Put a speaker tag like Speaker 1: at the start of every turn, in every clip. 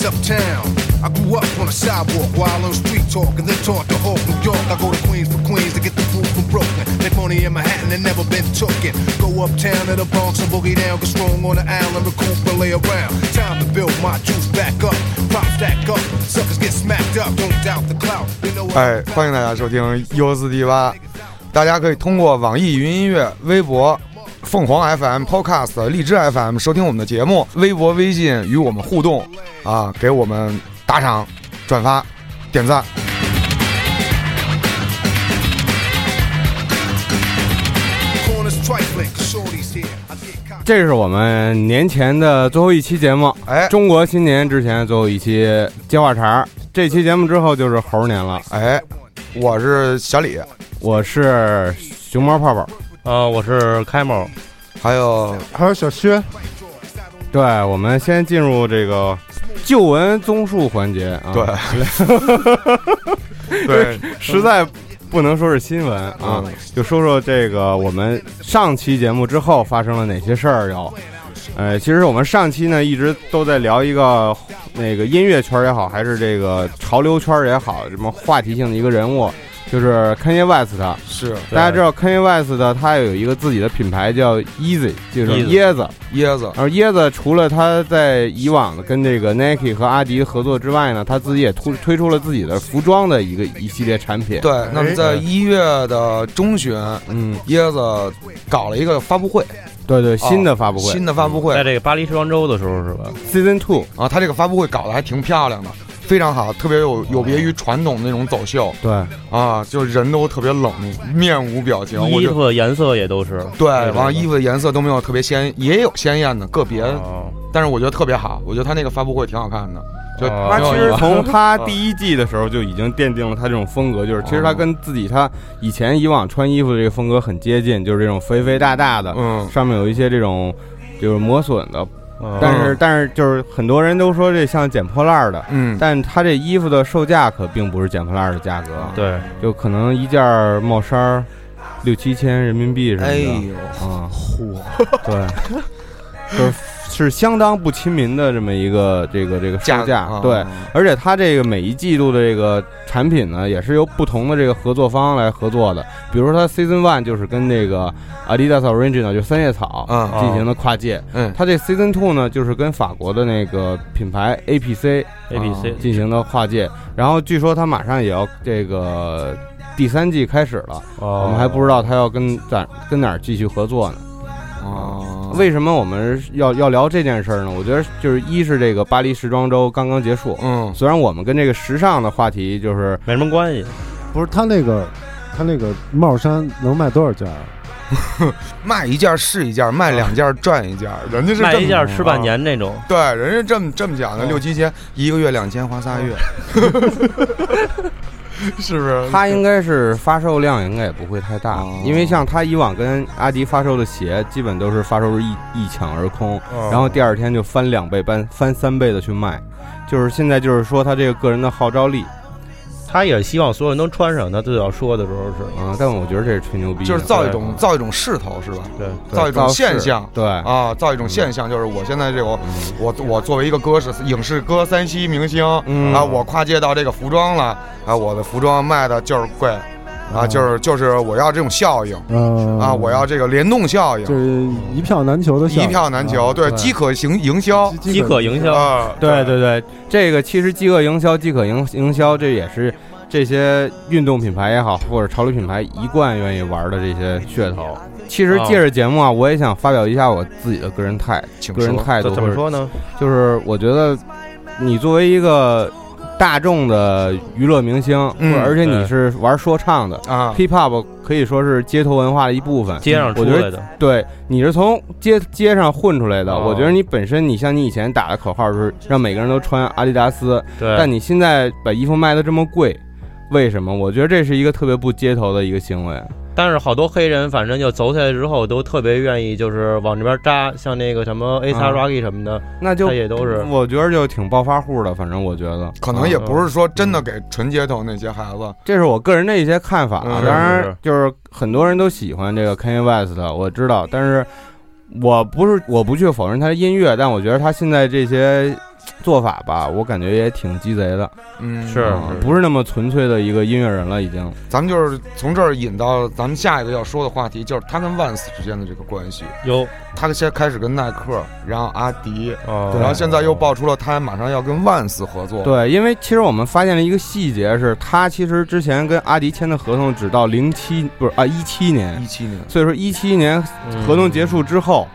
Speaker 1: takes place uptown. I grew up on a sidewalk while on street talk, and then taught to Hawk, New York. I go to Queens for Queens to get the food from Brooklyn. Make money in Manhattan and never been tookin'. Go uptown to the Bronx and boogie down, get strong on the island, recoup and lay around. Time to build my juice back up, prop stack up, suckers get smacked up. Don't doubt the clout. You know what
Speaker 2: 哎，欢迎大家收听 U 四 D 八，大家可以通过网易云音乐、微博、凤凰 FM、Podcast、荔枝 FM 收听我们的节目，微博、微信与我们互动啊，给我们打赏、转发、点赞。
Speaker 3: 这是我们年前的最后一期节目，
Speaker 2: 哎
Speaker 3: 中国新年之前最后一期接话茬儿。这期节目之后就是猴年了，
Speaker 2: 哎，我是小李，
Speaker 3: 我是熊猫泡泡。
Speaker 4: 呃，我是开猫，
Speaker 2: 还有
Speaker 5: 还有小薛，
Speaker 3: 对，我们先进入这个旧闻综述环节啊。
Speaker 2: 对，对，
Speaker 3: 实在不能说是新闻啊，
Speaker 2: 嗯
Speaker 3: 就说说这个我们上期节目之后发生了哪些事儿有。呃，其实我们上期呢一直都在聊一个那个音乐圈也好，还是这个潮流圈也好，什么话题性的一个人物，就是 Kanye West。
Speaker 2: 是
Speaker 3: 大家知道 Kanye West 的他有一个自己的品牌叫 Easy，就是椰子。
Speaker 2: 椰子，
Speaker 3: 而椰子除了他在以往的跟这个 Nike 和阿迪合作之外呢，他自己也推推出了自己的服装的一个一系列产品。
Speaker 2: 对。那么在一月的中旬，
Speaker 3: 嗯，
Speaker 2: 椰子搞了一个发布会，
Speaker 3: 对对，新的发布会、
Speaker 2: 新的发布会
Speaker 4: 在这个巴黎时装周的时候是吧
Speaker 3: ？Season Two，
Speaker 2: 啊，他这个发布会搞得还挺漂亮的，非常好，特别有有别于传统那种走秀。
Speaker 3: 对，
Speaker 2: 啊，就人都特别冷，面无表情。
Speaker 4: 衣
Speaker 2: 就
Speaker 4: 服颜色也都是。
Speaker 2: 对，完了衣服的颜色都没有特别鲜，也有鲜艳的个别，
Speaker 4: 哦。
Speaker 2: 但是我觉得特别好，我觉得他那个发布会挺好看的，就
Speaker 4: 哦。
Speaker 3: 他其实从他第一季的时候就已经奠定了他这种风格，就是其实他跟自己他以前以往穿衣服的这个风格很接近，就是这种肥肥大大的，
Speaker 2: 嗯。
Speaker 3: 上面有一些这种就是磨损的，
Speaker 4: 哦
Speaker 3: 但是但是就是很多人都说这像捡破烂儿的。
Speaker 2: 嗯，
Speaker 3: 但他这衣服的售价可并不是捡破烂儿的价格，
Speaker 4: 对，
Speaker 3: 就可能一件儿帽衫儿六七千人民币什么的，
Speaker 2: 哎呦，
Speaker 3: 啊，
Speaker 2: 嚯，
Speaker 3: 对，就是是相当不亲民的这么一个这个这个售价，
Speaker 2: 啊
Speaker 3: 对，而且它这个每一季度的这个产品呢，也是由不同的这个合作方来合作的，比如说它 Season One 就是跟这个 Adidas Original 就三叶草
Speaker 2: 嗯
Speaker 3: 进行的跨界，
Speaker 2: 嗯。
Speaker 3: 它这 Season Two 呢就是跟法国的那个品牌 APC
Speaker 4: APC
Speaker 3: 进行的跨界，然后据说它马上也要这个第三季开始了，
Speaker 4: 我
Speaker 3: 我们还不知道它要跟在跟哪儿继续合作呢。
Speaker 2: 啊，
Speaker 3: 为什么我们要要聊这件事儿呢？我觉得就是一是这个巴黎时装周刚刚结束，
Speaker 2: 嗯
Speaker 3: 虽然我们跟这个时尚的话题就是
Speaker 4: 没什么关系。
Speaker 5: 不是他那个，他那个帽衫能卖多少件啊？
Speaker 2: 卖一件是一件，卖两件赚一件，人家是
Speaker 4: 卖一件吃半年那种，
Speaker 2: 对，人家这么这么讲的，六七千一个月两千花仨月，是不是？
Speaker 3: 它应该是发售量应该也不会太大
Speaker 2: 哦，
Speaker 3: 因为像它以往跟阿迪发售的鞋，基本都是发售日一一抢而空，
Speaker 2: 哦
Speaker 3: 然后第二天就翻两倍、翻翻三倍的去卖。就是现在就是说它这个个人的号召力
Speaker 4: 他也希望所有人能穿上。他最早说的时候是，
Speaker 3: 啊，但我觉得这是吹牛逼，
Speaker 2: 就是造一种造一种势头，是吧？
Speaker 4: 对，
Speaker 2: 造一种现象。
Speaker 3: 对。
Speaker 2: 啊，造一种现象，就是我现在这个我我作为一个歌是影视歌三栖明星
Speaker 3: 嗯。
Speaker 2: 啊，我跨界到这个服装了啊，我的服装卖的就是贵啊，就是就是我要这种效应
Speaker 5: 嗯。
Speaker 2: 啊，我要这个联动效应，
Speaker 5: 就是一票难求的效
Speaker 2: 应。
Speaker 5: 一
Speaker 2: 票难求，对，饥渴型营销。
Speaker 4: 饥渴营销，
Speaker 2: 啊，
Speaker 3: 对对。对，这个其实饥饿营销、饥渴营营销，这也是这些运动品牌也好，或者潮流品牌一贯愿意玩的这些噱头。其实借着节目啊，我也想发表一下我自己的个人态
Speaker 2: 请
Speaker 3: 个人态度，
Speaker 4: 怎么说呢？
Speaker 3: 就是我觉得你作为一个大众的娱乐明星，
Speaker 2: 嗯
Speaker 3: 或者而且你是玩说唱的
Speaker 2: 啊
Speaker 3: ，，hip hop 可以说是街头文化的一部分。
Speaker 4: 街上出
Speaker 3: 我觉得
Speaker 4: 来的，
Speaker 3: 对，你是从街街上混出来的。
Speaker 4: 哦
Speaker 3: 我觉得你本身，你像你以前打的口号是让每个人都穿阿迪达斯，
Speaker 4: 对，
Speaker 3: 但你现在把衣服卖的这么贵，为什么？我觉得这是一个特别不街头的一个行为。
Speaker 4: 但是好多黑人，反正就走起来之后，都特别愿意就是往这边扎，像那个什么 A
Speaker 3: 啊
Speaker 4: x Rocky 什么的，
Speaker 3: 那就
Speaker 4: 他也都是。
Speaker 3: 我觉得就挺暴发户的，反正我觉得。
Speaker 2: 可能也不是说真的给纯街头那些孩子，
Speaker 3: 这是我个人的一些看法。
Speaker 2: 嗯。
Speaker 3: 当然，就是很多人都喜欢这个 Kanye West，我知道，但是我不是我不去否认他的音乐，但我觉得他现在这些做法吧，我感觉也挺鸡贼的，
Speaker 2: 嗯，
Speaker 4: 是
Speaker 3: 啊不是那么纯粹的一个音乐人了，已经。
Speaker 2: 咱们就是从这儿引到咱们下一个要说的话题，就是他跟万斯之间的这个关系。
Speaker 4: 有。
Speaker 2: 他先开始跟耐克，然后阿迪，
Speaker 4: 哦。
Speaker 2: 然后现在又爆出了他马上要跟万斯合作。，
Speaker 3: 对，因为其实我们发现了一个细节是，他其实之前跟阿迪签的合同只到零七不是啊一七年。
Speaker 2: 一，七年，
Speaker 3: 所以说一七年
Speaker 4: 嗯
Speaker 3: 合同结束之后，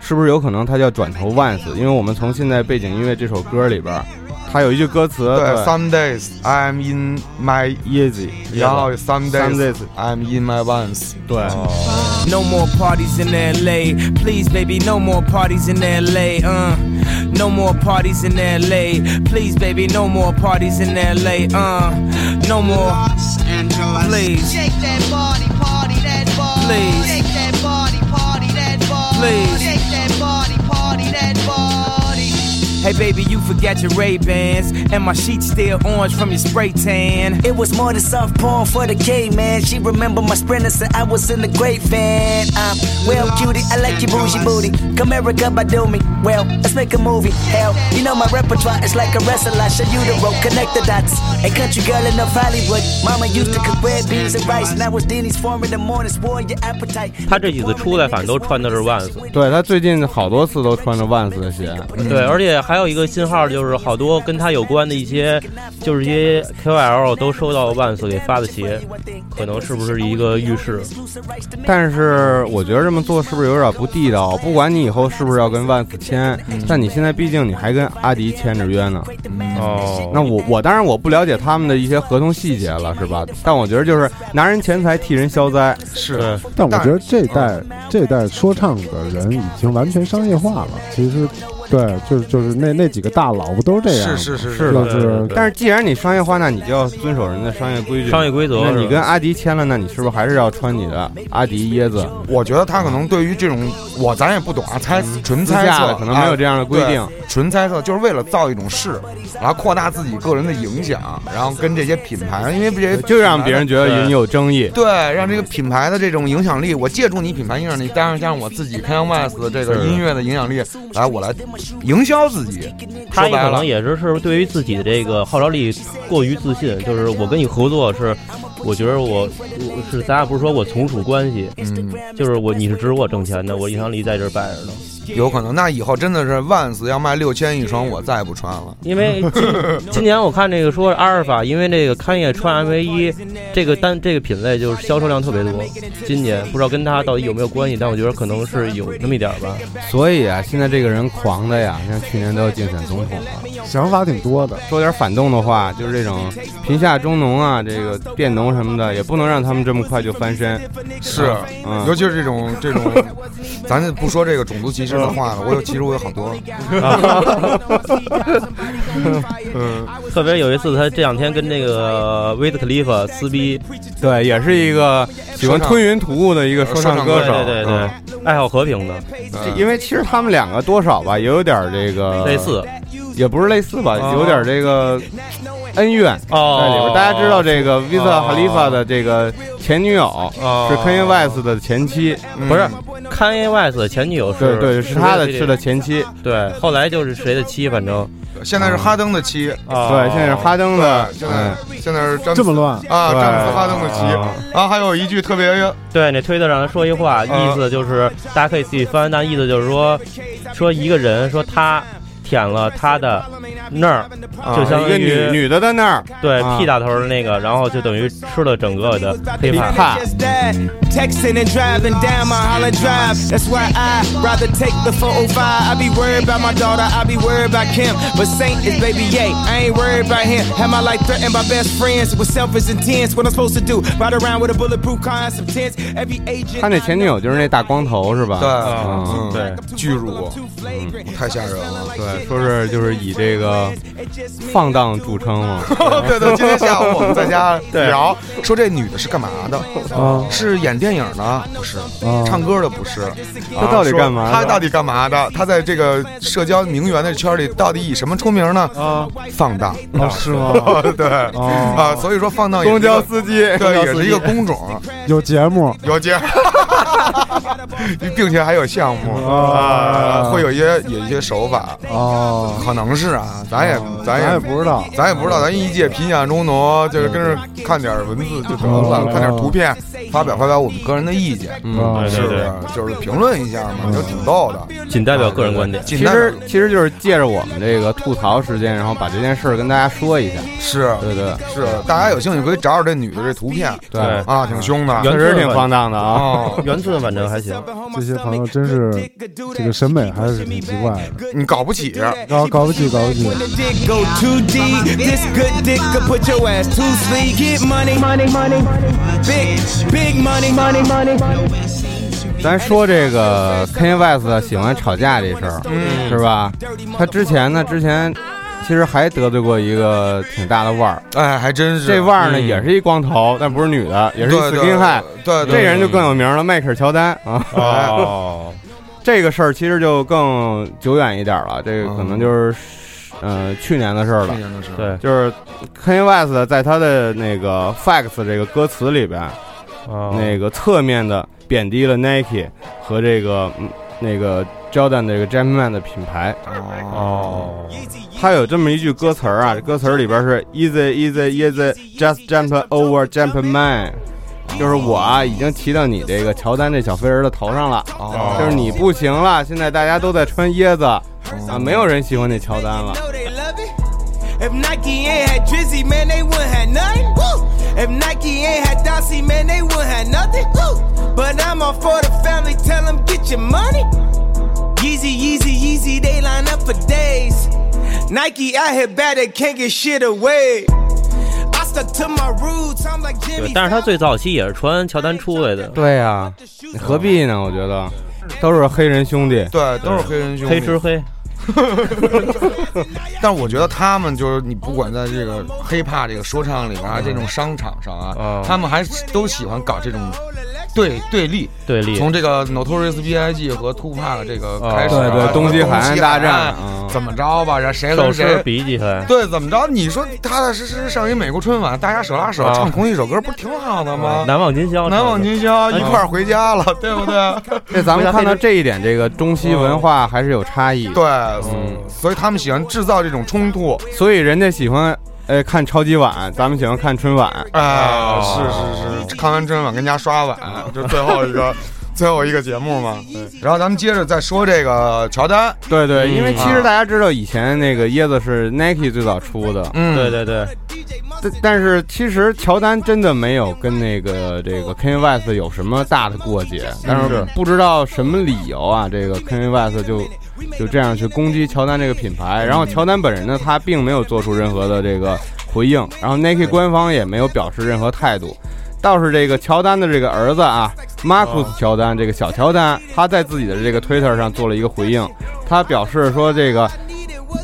Speaker 3: 是不是有可能他就要转投万斯？因为我们从现在背景音乐这首歌里边儿，他有一句歌词，
Speaker 2: 对，Some days I'm in my
Speaker 3: easy，
Speaker 2: 然后 Some
Speaker 3: Some
Speaker 2: days I'm in my ones。
Speaker 3: 对
Speaker 6: ，No more parties in LA. Please, baby, no more parties in LA. Uh, no more parties in LA. Please, baby, no more parties in LA. Uh, no more. Please.
Speaker 7: Shake that body, party that body.
Speaker 6: Please.
Speaker 7: Shake that body, party that body.
Speaker 6: Please. Hey, baby, you forgot your Ray Bans, and my sheets still orange from your spray tan.
Speaker 8: It was more than soft porn for the gay man. She remember my sprinter said I was in the great van. I'm well, cutie, I like your bougie booty. Come America, by do me. Well, let's make a movie. Hell, you know my repertoire is like a wrestler. I show you the road, connect the dots. A country girl enough Hollywood. Mama used to cook red beans and rice. Now it's Denny's form in the morning, spoil your appetite.
Speaker 4: 他这几次出来，反正都穿的是万斯。
Speaker 3: 对他最近好多次都穿着万斯的鞋，
Speaker 4: 对，而且还 有一个信号，就是好多跟他有关的一些，就是一些 KOL 都收到万斯给发的鞋，可能是不是一个预示？
Speaker 3: 但是我觉得这么做是不是有点不地道？不管你以后是不是要跟万斯签，但你现在毕竟你还跟阿迪签着约呢。
Speaker 4: 哦，
Speaker 3: 那我我当然我不了解他们的一些合同细节了，是吧？但我觉得就是拿人钱财替人消灾，
Speaker 2: 是，
Speaker 5: 但我觉得这代这代说唱的人已经完全商业化了。其实，对，就是就是那那几个大佬不都是这样吗？
Speaker 2: 是是是
Speaker 3: 是
Speaker 5: 就是
Speaker 3: 但是既然你商业化，那你就要遵守人的商业规矩。
Speaker 4: 商业规则
Speaker 3: 那你跟阿迪签了，那你是不是还是要穿你的阿迪椰子？
Speaker 2: 我觉得他可能对于这种，我咱也不懂啊，猜纯猜测
Speaker 3: 可能没有这样的规定
Speaker 2: 纯猜测就是为了造一种势，然后扩大自己个人的影响，然后跟这些品牌，因为这些
Speaker 3: 就让别人觉得
Speaker 4: 对
Speaker 3: 你有争议。
Speaker 2: 对，让这个品牌的这种影响力，我借助你品牌影响力，加上加上我自己 Kanye West 的这个音乐的影响力，来我来营销自己。
Speaker 4: 他也可能，也是是对于自己的这个号召力过于自信，就是我跟你合作是，我觉得我我是咱俩不是说我从属关系，
Speaker 2: 嗯，
Speaker 4: 就是我你是指我挣钱的，我影响力在这儿摆着呢。
Speaker 2: 有可能。那以后真的是万斯要卖六千一双，我再也不穿了。
Speaker 4: 因为今 今年我看这个说阿尔法，因为这个勘叶穿 MV 一这个单这个品类就是销售量特别多，今年不知道跟他到底有没有关系，但我觉得可能是有那么一点吧。
Speaker 3: 所以啊，现在这个人狂的呀，像去年都要竞选总统了。
Speaker 5: 想法挺多的。
Speaker 3: 说点反动的话，就是这种贫下中农啊，这个佃农什么的，也不能让他们这么快就翻身。
Speaker 2: 是，
Speaker 3: 嗯
Speaker 2: 尤其是这种这种，咱就不说这个种族歧视的话了。我有，其实我有好多。嗯，
Speaker 4: 特别有一次，他这两天跟那个威斯克利夫撕逼，
Speaker 3: 对，也是一个喜欢吞云吐雾的一个说唱歌手。
Speaker 4: 对对对
Speaker 3: 嗯，
Speaker 4: 爱好和平的，
Speaker 3: 因为其实他们两个多少吧，也有点这个
Speaker 4: 类似，
Speaker 3: 也不是类似吧，
Speaker 4: 哦。
Speaker 3: 有点这个恩怨
Speaker 4: 哦。
Speaker 3: 在里边。大家知道这个 Visa 哈利法的这个前女友
Speaker 4: 哦。
Speaker 3: 是 Kanye West 的前妻，
Speaker 2: 嗯。
Speaker 4: 不是 Kanye West 的前女友是，
Speaker 3: 对对，是他的
Speaker 4: 谁
Speaker 3: 是的前妻。
Speaker 4: 对，后来就是谁的妻，反正。
Speaker 2: 现在是哈登的妻，
Speaker 4: 啊，
Speaker 3: 对，现在是哈登的
Speaker 2: 对，现在
Speaker 3: 嗯。
Speaker 2: 现在是詹姆斯。
Speaker 5: 这么乱，
Speaker 2: 啊，詹姆斯哈登的妻。
Speaker 3: 啊
Speaker 2: 然后还有一句特别
Speaker 4: 对，那推特上说一话，意思就是大家可以自己翻，但意思就是说，说一个人说他舔了他的那儿，就相当
Speaker 3: 一个女女的在那儿，
Speaker 4: 对
Speaker 3: 啊
Speaker 4: P 打头的那个，然后就等于吃了整个的黑怕。
Speaker 6: Texting and driving down my Holland Drive. That's why I rather take the 405. I be worried about my daughter, I be worried about Kim. But Saint is baby Yay. I ain't worried about him. Have my life threatened by best friends with selfish intents. What I'm supposed to do? Ride around with a bulletproof car and some tents. Every agent.
Speaker 3: 他那前女友就是那大光头是吧？
Speaker 2: 对，
Speaker 3: 嗯
Speaker 2: 嗯，
Speaker 4: 对，
Speaker 2: 巨乳，太吓人了。
Speaker 3: 对，说是就是以这个放荡著称嘛。
Speaker 2: 对对，今天下午我们在家 聊，说这女的是干嘛的？
Speaker 5: 啊
Speaker 2: 是演电影的？不是，
Speaker 5: 啊
Speaker 2: 唱歌的不是。
Speaker 3: 她到底干嘛
Speaker 2: 她到底干嘛的？她在这个社交名媛的圈里到底以什么出名呢？
Speaker 3: 啊，
Speaker 2: 放荡。
Speaker 5: 啊是吗？
Speaker 2: 对
Speaker 5: 哦
Speaker 2: 啊，所以说放荡也是
Speaker 3: 公
Speaker 2: 一个
Speaker 3: 交司机，
Speaker 2: 对，也是一个工种。
Speaker 5: 有节目，
Speaker 2: 有节，并且还有项目啊，会有一些有一些手法，
Speaker 5: 哦，
Speaker 2: 可能是啊，咱也咱
Speaker 5: 咱也
Speaker 2: 也
Speaker 5: 不知道，
Speaker 2: 咱也不知道，咱一届贫下中农，就是跟着看点文字就得了，
Speaker 5: 嗯
Speaker 2: 看点图片，发表发表我们个人的意见，
Speaker 5: 嗯
Speaker 2: 是不是？就是评论一下嘛，就挺逗的。
Speaker 4: 仅代表个人观点。
Speaker 3: 其实其实就是借着我们这个吐槽时间，然后把这件事儿跟大家说一下。
Speaker 2: 是
Speaker 3: 对对
Speaker 2: 是，大家有兴趣可以找找这女的这图片
Speaker 3: 对，
Speaker 2: 啊，挺凶的
Speaker 4: 原
Speaker 3: 确实挺荒诞的啊。
Speaker 2: 啊。
Speaker 4: 圆寸反正还行，
Speaker 5: 这些朋友真是这个审美还是挺奇怪的，
Speaker 2: 你搞不起，
Speaker 5: 搞搞不起，搞不起。
Speaker 6: Go too deep. This good dick could put your ass to sleep. Get money, money, money, big, big money, money, money.
Speaker 3: 咱说这个 Kanye West 喜欢吵架这事儿，
Speaker 2: 嗯
Speaker 3: 是吧？他之前呢，之前其实还得罪过一个挺大的腕儿，
Speaker 2: 哎，还真是
Speaker 3: 这腕儿呢
Speaker 2: 嗯
Speaker 3: 也是一光头，但不是女的，也是一
Speaker 2: 对对
Speaker 3: skin high。
Speaker 2: 对对，
Speaker 3: 这人就更有名了，迈克尔乔丹啊。
Speaker 4: 哦，
Speaker 3: 这个事儿其实就更久远一点了，这个可能就是呃去年的事儿了
Speaker 2: 去。年的事儿，
Speaker 4: 对，
Speaker 3: 就是 Kanye West 在他的那个 Facts 这个歌词里边，
Speaker 4: 哦
Speaker 3: 那个侧面的贬低了 Nike 和这个嗯那个 Jordan 这个 Jumpman 的品牌。
Speaker 4: 哦，
Speaker 3: 他有这么一句歌词儿啊，这歌词儿里边是 Easy Easy Easy Just Jump Over Jumpman，就是我啊已经骑到你这个乔丹这小飞人的头上了，
Speaker 2: 哦
Speaker 3: 就是你不行了，现在大家都在穿椰子啊，没有人喜欢那乔丹了。
Speaker 6: know they love it. If Nike ain't had Drizzy, man, they wouldn't have nothing. Woo! If Nike ain't had Dossie, man, they wouldn't have nothing. Woo! But I'm all for the family, tell them get your money. Yeezy, Yeezy, Yeezy, they line up for days. Nike out here bad, they can't get shit away. I stuck to my roots, I'm like
Speaker 4: 对
Speaker 6: Jimmy.
Speaker 4: 但是他最早期也是穿乔丹出来的，
Speaker 3: 对呀、你何必呢？我觉得都是黑人兄弟。
Speaker 2: 对，都是黑人兄弟，
Speaker 4: 黑吃黑，
Speaker 2: 但是我觉得他们就是你不管在这个 hiphop 这个说唱里边啊，这种商场上啊，
Speaker 4: 嗯
Speaker 2: 他们还都喜欢搞这种对对立。
Speaker 4: 对立，
Speaker 2: 从这个 Notorious B.I.G 和 Tupac 这个开始啊、
Speaker 3: 对对东西海岸大战
Speaker 2: 怎么着吧？然后谁谁
Speaker 4: 比几回，
Speaker 2: 对怎么着？你说踏踏实实上一美国春晚，大家手拉手
Speaker 4: 啊
Speaker 2: 唱同一首歌，不是挺好的吗？
Speaker 4: 难忘今宵，
Speaker 2: 难忘今宵，一块儿回家了，对不对？
Speaker 3: 这咱们看到这一点，这个中西文化还是有差异。
Speaker 2: 对，嗯，所以他们喜欢制造这种冲突。
Speaker 3: 所以人家喜欢呃看超级碗，咱们喜欢看春晚。
Speaker 2: 啊，是是是，看完春晚跟家刷碗，就最后一个 最后一个节目嘛。然后咱们接着再说这个乔丹，
Speaker 3: 对对，因为其实
Speaker 2: 啊
Speaker 3: 大家知道以前那个椰子是 Nike 最早出的，
Speaker 2: 嗯，
Speaker 4: 对对对，
Speaker 3: 但但是其实乔丹真的没有跟那个这个 Kanye West 有什么大的过节，但是。不知道什么理由啊，这个 Kanye West 就就这样去攻击乔丹这个品牌，然后乔丹本人呢，他并没有做出任何的这个回应，然后 Nike 官方也没有表示任何态度。倒是这个乔丹的这个儿子啊，Marcus 乔丹，这个小乔丹，他在自己的这个 Twitter 上做了一个回应，他表示说这个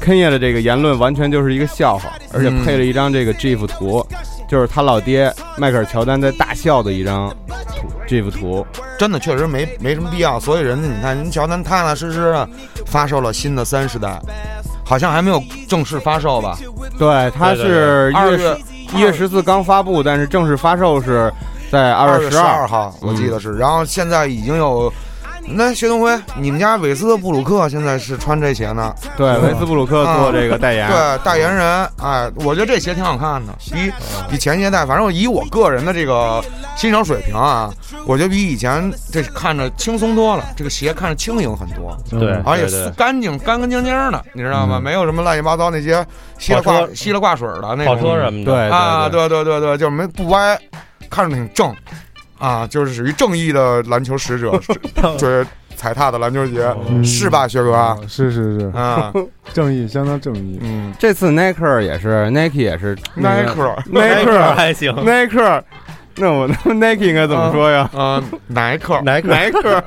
Speaker 3: Kanye 的这个言论完全就是一个笑话，而且配了一张这个 GIF 图，就是他老爹迈克尔乔丹在大笑的一张图。GIF 图。
Speaker 2: 真的确实没没什么必要。所以人家你看，人乔丹踏踏实实的发售了新的三十代，好像还没有正式发售吧？
Speaker 3: 对，它是一
Speaker 2: 二月
Speaker 3: 月一月十四刚发布，但是正式发售是在二
Speaker 2: 月
Speaker 3: 月十二。
Speaker 2: 十二号，我记得是。然后现在已经有。那薛东辉，你们家韦斯特布鲁克现在是穿这鞋呢？
Speaker 3: 对，韦斯布鲁克做这个代言。
Speaker 2: 对，代言人，哎，我觉得这鞋挺好看的，比比前些代，反正以我个人的这个欣赏水平啊，我觉得比以前这看着轻松多了，这个鞋看着轻盈很多，
Speaker 4: 对
Speaker 2: 而且干净干干净净的，你知道吗？没有什么乱七八糟那些稀了挂稀了挂水的那
Speaker 4: 跑
Speaker 2: 种
Speaker 4: 车什么的，
Speaker 3: 对
Speaker 2: 啊，
Speaker 3: 对
Speaker 2: 对对对对，就是没不歪，看着挺正啊，就是属于正义的篮球使者，就是踩踏的篮球鞋，
Speaker 5: 嗯
Speaker 2: 是吧，薛哥？
Speaker 5: 啊是是是，
Speaker 2: 啊，
Speaker 5: 正义相当正义。
Speaker 2: 嗯，
Speaker 3: 这次耐克也是，Nike 也是
Speaker 2: 耐克，
Speaker 3: 耐克
Speaker 4: 还行，
Speaker 3: 耐克。那我那 Nike 应该怎么说呀？
Speaker 2: 啊，耐克，
Speaker 4: 耐克
Speaker 3: 耐克。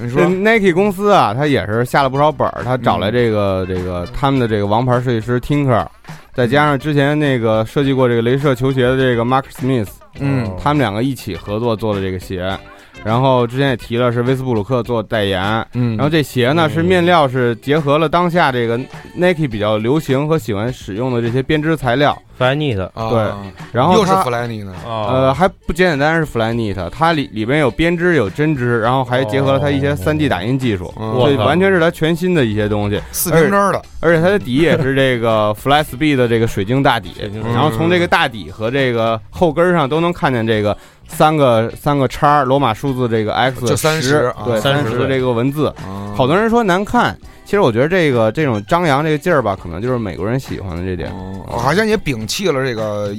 Speaker 2: 嗯，你说
Speaker 3: ，Nike 公司啊，他也是下了不少本儿，他找来这个、这个他们的这个王牌设计师 Tinker，再加上之前那个设计过这个镭射球鞋的这个 Mark Smith，
Speaker 2: 嗯。
Speaker 3: 他们两个一起合作做的这个鞋。然后之前也提了，是威斯布鲁克做代言。
Speaker 2: 嗯。
Speaker 3: 然后这鞋呢是面料是结合了当下这个 Nike 比较流行和喜欢使用的这些编织材料，
Speaker 4: Flyknit
Speaker 2: 啊
Speaker 3: 对然后
Speaker 2: 又是
Speaker 3: 它
Speaker 2: 弗莱尼呢，
Speaker 3: 呃，还不简简单单是 Flyknit，它里里边有编织有针织，然后还结合了它一些 3D 打印技术，
Speaker 2: 嗯
Speaker 3: 所以
Speaker 4: 我靠
Speaker 3: 完全是它全新的一些东西。
Speaker 2: 四平针的，
Speaker 3: 而且它的底也是这个 Fly Speed 的这个水晶大底，
Speaker 4: 水晶
Speaker 3: 然后从这个大底和这个后跟上都能看见这个三个三个叉罗马数字这个 X
Speaker 2: 就30
Speaker 3: 十
Speaker 2: 啊
Speaker 3: 对
Speaker 4: 30
Speaker 3: 十的这个文字，
Speaker 2: 啊
Speaker 3: 好多人说难看，其实我觉得这个这种张扬这个劲儿吧，可能就是美国人喜欢的这点。
Speaker 2: 哦好像也摒弃了这个，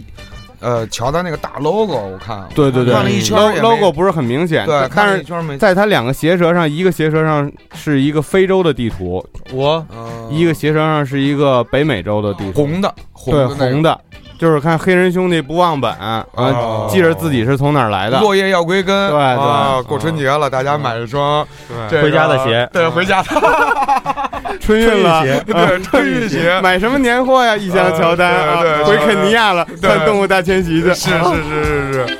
Speaker 2: 呃，乔丹那个大 logo，我看，
Speaker 3: 对对对。
Speaker 2: 转了一圈
Speaker 3: logo 不是很明显，
Speaker 2: 对，
Speaker 3: 但是在它两个鞋舌上，一个鞋舌上是一个非洲的地图，
Speaker 4: 我。
Speaker 2: 呃
Speaker 3: 一个鞋舌上是一个北美洲的地图，
Speaker 2: 红的，红
Speaker 3: 对
Speaker 2: 的那个。
Speaker 3: 红的，就是看黑人兄弟不忘本啊，
Speaker 2: 哦
Speaker 3: 记着自己是从哪儿来的。
Speaker 2: 落叶要归根，
Speaker 3: 对对。
Speaker 2: 过春节了，大家买一双这个
Speaker 4: 回家的鞋。
Speaker 2: 对，回家。的
Speaker 3: 春运了，
Speaker 2: 对春运鞋，
Speaker 3: 买什么年货呀？一箱乔丹？啊，
Speaker 2: 对对
Speaker 3: 回肯尼亚了，
Speaker 2: 对。
Speaker 3: 看动物大迁徙去。
Speaker 2: 是是是是是，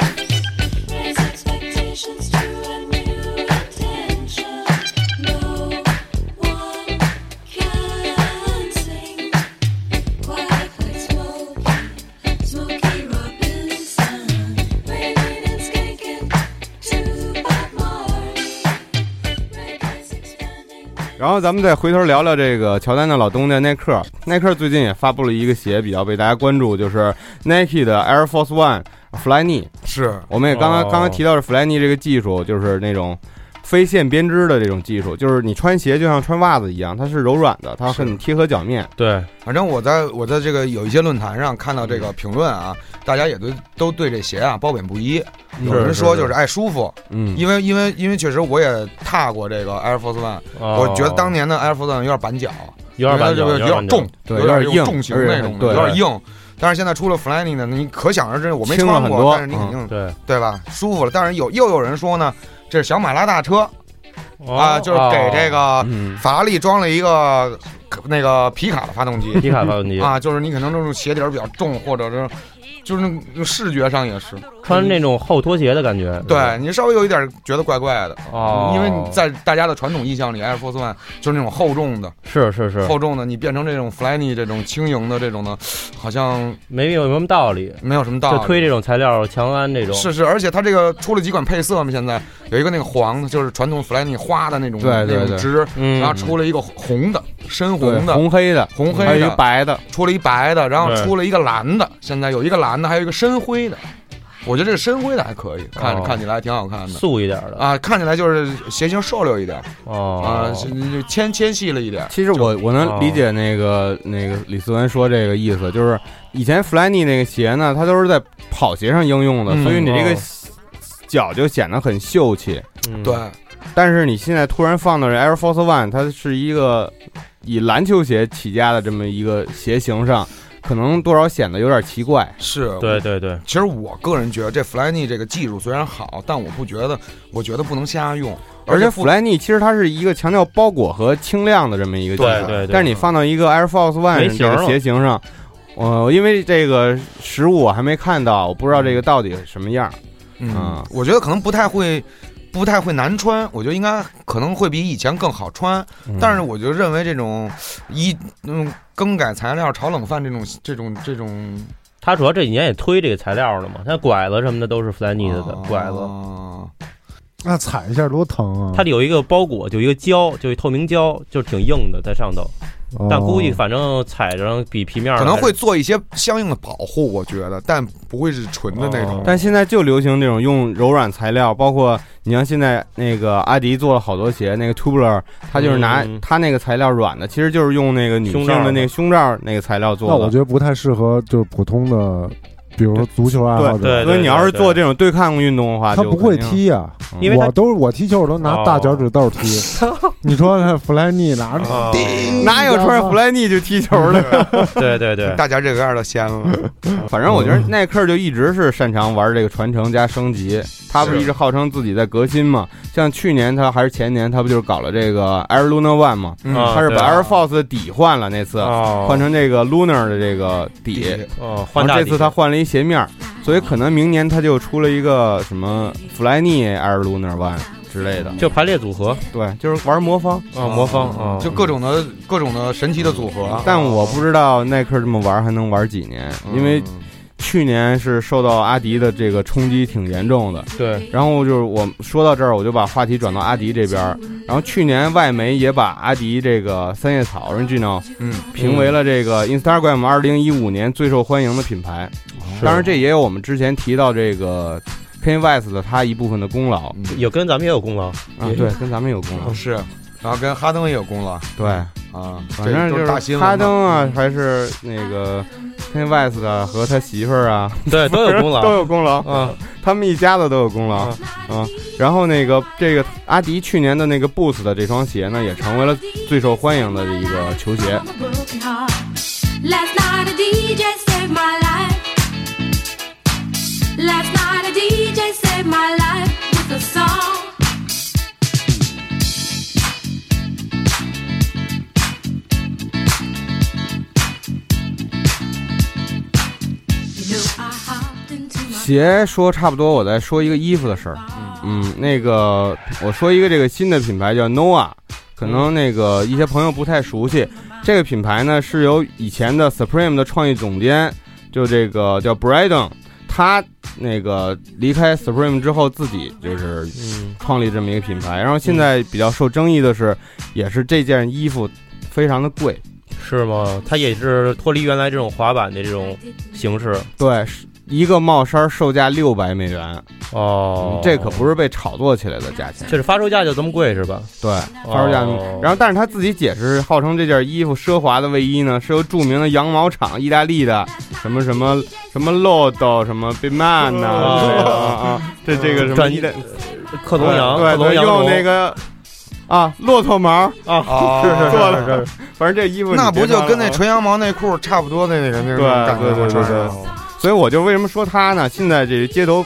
Speaker 3: 然后咱们再回头聊聊这个乔丹的老东家耐克。耐克最近也发布了一个鞋，比较被大家关注，就是 Nike 的 Air Force One Flyknit。
Speaker 2: 是
Speaker 3: 我们也刚刚、
Speaker 4: 哦
Speaker 3: 刚刚提到是 Flyknit 这个技术，就是那种非线编织的这种技术，就是你穿鞋就像穿袜子一样，它是柔软的，它很贴合脚面。
Speaker 4: 对
Speaker 2: 反正我在我在这个有一些论坛上看到这个评论啊，大家也都都对这鞋啊褒贬不一。有人说就是爱舒服，
Speaker 3: 嗯，
Speaker 2: 因为因为因为确实我也踏过这个 Air Force One，我觉得当年的 Air Force One 有点板脚，
Speaker 4: 哦有点板脚，
Speaker 2: 有点重，
Speaker 3: 对
Speaker 2: 有点
Speaker 3: 硬
Speaker 2: 重型那种有点硬。但是现在出了 Flyknit 呢，你可想而知，我没穿过，但是你肯定
Speaker 4: 对
Speaker 2: 对吧，舒服了。但是有又有人说呢，这是小马拉大车。
Speaker 4: 哦
Speaker 2: 啊，就是给这个
Speaker 3: 嗯，
Speaker 2: 法拉利装了一个那个皮卡的发动机。
Speaker 4: 皮卡发动机，
Speaker 2: 啊，就是你可能这种鞋底儿比较重，或者是就是那种视觉上也是，
Speaker 4: 穿那种厚拖鞋的感觉。
Speaker 2: 对你稍微有一点觉得怪怪的。
Speaker 4: 哦，
Speaker 2: 因为你在大家的传统印象里，Air Force One 就是那种厚重的、
Speaker 4: 是是是，
Speaker 2: 厚重的，你变成这种 Flyknit 这种轻盈的这种呢，好像
Speaker 4: 没有什么道理，
Speaker 2: 没有什么道理。
Speaker 4: 就推这种材料，强安这种。
Speaker 2: 是是，而且它这个出了几款配色嘛，现在有一个那个黄的，就是传统 Flyknit 花的那种
Speaker 3: 对对对
Speaker 2: 那种织，
Speaker 4: 嗯，
Speaker 2: 然后出了一个红的、深红的，
Speaker 3: 红黑的，
Speaker 2: 红黑
Speaker 3: 还有一个
Speaker 2: 的，
Speaker 3: 白的，
Speaker 2: 出了一白的，然后出了一个蓝的，现在有一个蓝的，还有一个深灰的。我觉得这个深灰的还可以，看着
Speaker 4: 哦
Speaker 2: 看起来还挺好看的
Speaker 4: 素一点的
Speaker 2: 啊，看起来就是鞋型瘦溜一点
Speaker 4: 哦
Speaker 2: 啊，是就纤纤细了一点。
Speaker 3: 其实我我能
Speaker 4: 哦
Speaker 3: 理解那个那个李思文说这个意思，就是以前 Flyknit 那个鞋呢，它都是在跑鞋上应用的，
Speaker 2: 嗯
Speaker 3: 所以你这个
Speaker 4: 哦
Speaker 3: 脚就显得很秀气。
Speaker 4: 嗯
Speaker 2: 对，
Speaker 3: 但是你现在突然放到这 Air Force One，它是一个以篮球鞋起家的这么一个鞋型上，可能多少显得有点奇怪。
Speaker 2: 是，
Speaker 4: 对对对，
Speaker 2: 其实我个人觉得这 Flyknit 这个技术虽然好，但我不觉得，我觉得不能瞎用，
Speaker 3: 而且
Speaker 2: 不
Speaker 3: Flyknit 其实它是一个强调包裹和轻量的这么一个技术，
Speaker 4: 对对对。
Speaker 3: 但是你放到一个 Air Force One 这个
Speaker 4: 型了
Speaker 3: 鞋型上，呃，因为这个实物我还没看到，我不知道这个到底什么样。
Speaker 2: 嗯
Speaker 3: 啊，
Speaker 2: 我觉得可能不太会，不太会难穿，我觉得应该可能会比以前更好穿。
Speaker 3: 嗯
Speaker 2: 但是我就认为这种一嗯更改材料、炒冷饭这种这种这种
Speaker 4: 他主要这几年也推这个材料了嘛，他拐子什么的都是 Flyknit 的
Speaker 2: 啊
Speaker 4: 拐子，
Speaker 5: 那踩一下多疼啊！
Speaker 4: 它有一个包裹，就一个胶，就一透明胶，就挺硬的在上头，
Speaker 5: 哦
Speaker 4: 但估计反正踩着比皮面
Speaker 2: 可能会做一些相应的保护，我觉得，但不会是纯的那种。
Speaker 4: 哦
Speaker 3: 但现在就流行这种用柔软材料，包括你像现在那个阿迪做了好多鞋，那个 Tubular，它就是拿
Speaker 4: 嗯
Speaker 3: 它那个材料软的，其实就是用那个女性
Speaker 4: 胸罩的
Speaker 3: 的那个胸罩那个材料做的。
Speaker 5: 那我觉得不太适合，就是普通的，比如说足球爱好
Speaker 3: 对
Speaker 5: 者，
Speaker 4: 对
Speaker 3: 所以你要是做这种对抗运动的话，
Speaker 5: 他不会。踢呀。
Speaker 4: 因为
Speaker 5: 我都是我踢球，我都拿大脚趾头踢。你说那弗莱尼拿着
Speaker 4: 哦
Speaker 5: 叮，
Speaker 3: 哪有穿着弗莱尼去踢球的？
Speaker 4: 对对对，
Speaker 2: 大脚这个样的先了，
Speaker 3: 反正我觉得耐克就一直是擅长玩这个传承加升级。他不是一直号称自己在革新嘛？像去年他还是前年，他不就是搞了这个 Air Luna One 嘛？他是把 Air Force 的底换了，那次
Speaker 4: 哦
Speaker 3: 换成这个 Lunar 的这个底。
Speaker 4: 哦，
Speaker 3: 然后这
Speaker 4: 换大底
Speaker 3: 次他换了一鞋面儿，所以可能明年他就出了一个什么 Flyknit Air Lunar One，之类的，
Speaker 4: 就排列组合？
Speaker 3: 对，就是玩魔方。
Speaker 4: 啊，魔方啊，
Speaker 2: 就各种的各种的神奇的组合。
Speaker 3: 但我不知道耐克这么玩还能玩几年，因为去年是受到阿迪的这个冲击挺严重的。
Speaker 4: 对，
Speaker 3: 然后就是我说到这儿，我就把话题转到阿迪这边儿。然后去年外媒也把阿迪这个三叶草 Original
Speaker 2: 嗯，
Speaker 3: 评为了这个 Instagram 二零一五年最受欢迎的品牌。当然，这也有我们之前提到这个 Kanye West 的他一部分的功劳
Speaker 4: 有跟咱们也有功劳，
Speaker 3: 啊，对，跟咱们有功劳。
Speaker 2: 是，然后跟哈登也有功劳。
Speaker 3: 对，
Speaker 2: 啊，
Speaker 3: 反正就是
Speaker 2: 大新闻
Speaker 3: 哈登啊，还是那个 Kanye West 啊和他媳妇儿啊，
Speaker 4: 对，都有功劳，
Speaker 3: 都有功劳。
Speaker 4: 啊，
Speaker 3: 他们一家子都有功劳。啊、然后那个这个阿迪去年的那个 Boost 的这双鞋呢，也成为了最受欢迎的一个球鞋。
Speaker 9: Last night a DJ
Speaker 3: 鞋说差不多，我再说一个衣服的事儿。嗯，那个我说一个这个新的品牌叫 Noah，可能那个一些朋友不太熟悉。这个品牌呢是由以前的 Supreme 的创意总监，就这个叫 Brydon，他那个离开 Supreme 之后，自己就是
Speaker 4: 嗯，
Speaker 3: 创立这么一个品牌。然后现在比较受争议的是，也是这件衣服非常的贵。
Speaker 4: 是吗？它也是脱离原来这种滑板的这种形式
Speaker 3: 对，是一个帽衫售价六百美元，
Speaker 4: 哦
Speaker 3: 嗯，这可不是被炒作起来的价钱。
Speaker 4: 就是发售价就这么贵是吧？
Speaker 3: 对，发售价。
Speaker 4: 哦
Speaker 3: 然后，但是他自己解释，号称这件衣服奢华的卫衣呢，是由著名的羊毛厂意大利的什么什么什么 Lodo 什么 Biman 呐、啊啊，这这个什么意大
Speaker 4: 克隆羊，克
Speaker 3: 对对，用
Speaker 4: 隆羊绒
Speaker 3: 那个啊骆驼毛，
Speaker 2: 啊，
Speaker 3: 是是
Speaker 2: 做
Speaker 3: 是是，反正这衣服
Speaker 2: 那不就跟那
Speaker 3: 纯。
Speaker 2: 羊毛内裤差不多的那个那种
Speaker 3: 对
Speaker 2: 感觉吗？
Speaker 3: 对对对
Speaker 2: 穿上
Speaker 3: 对所以我就为什么说他呢？现在这街头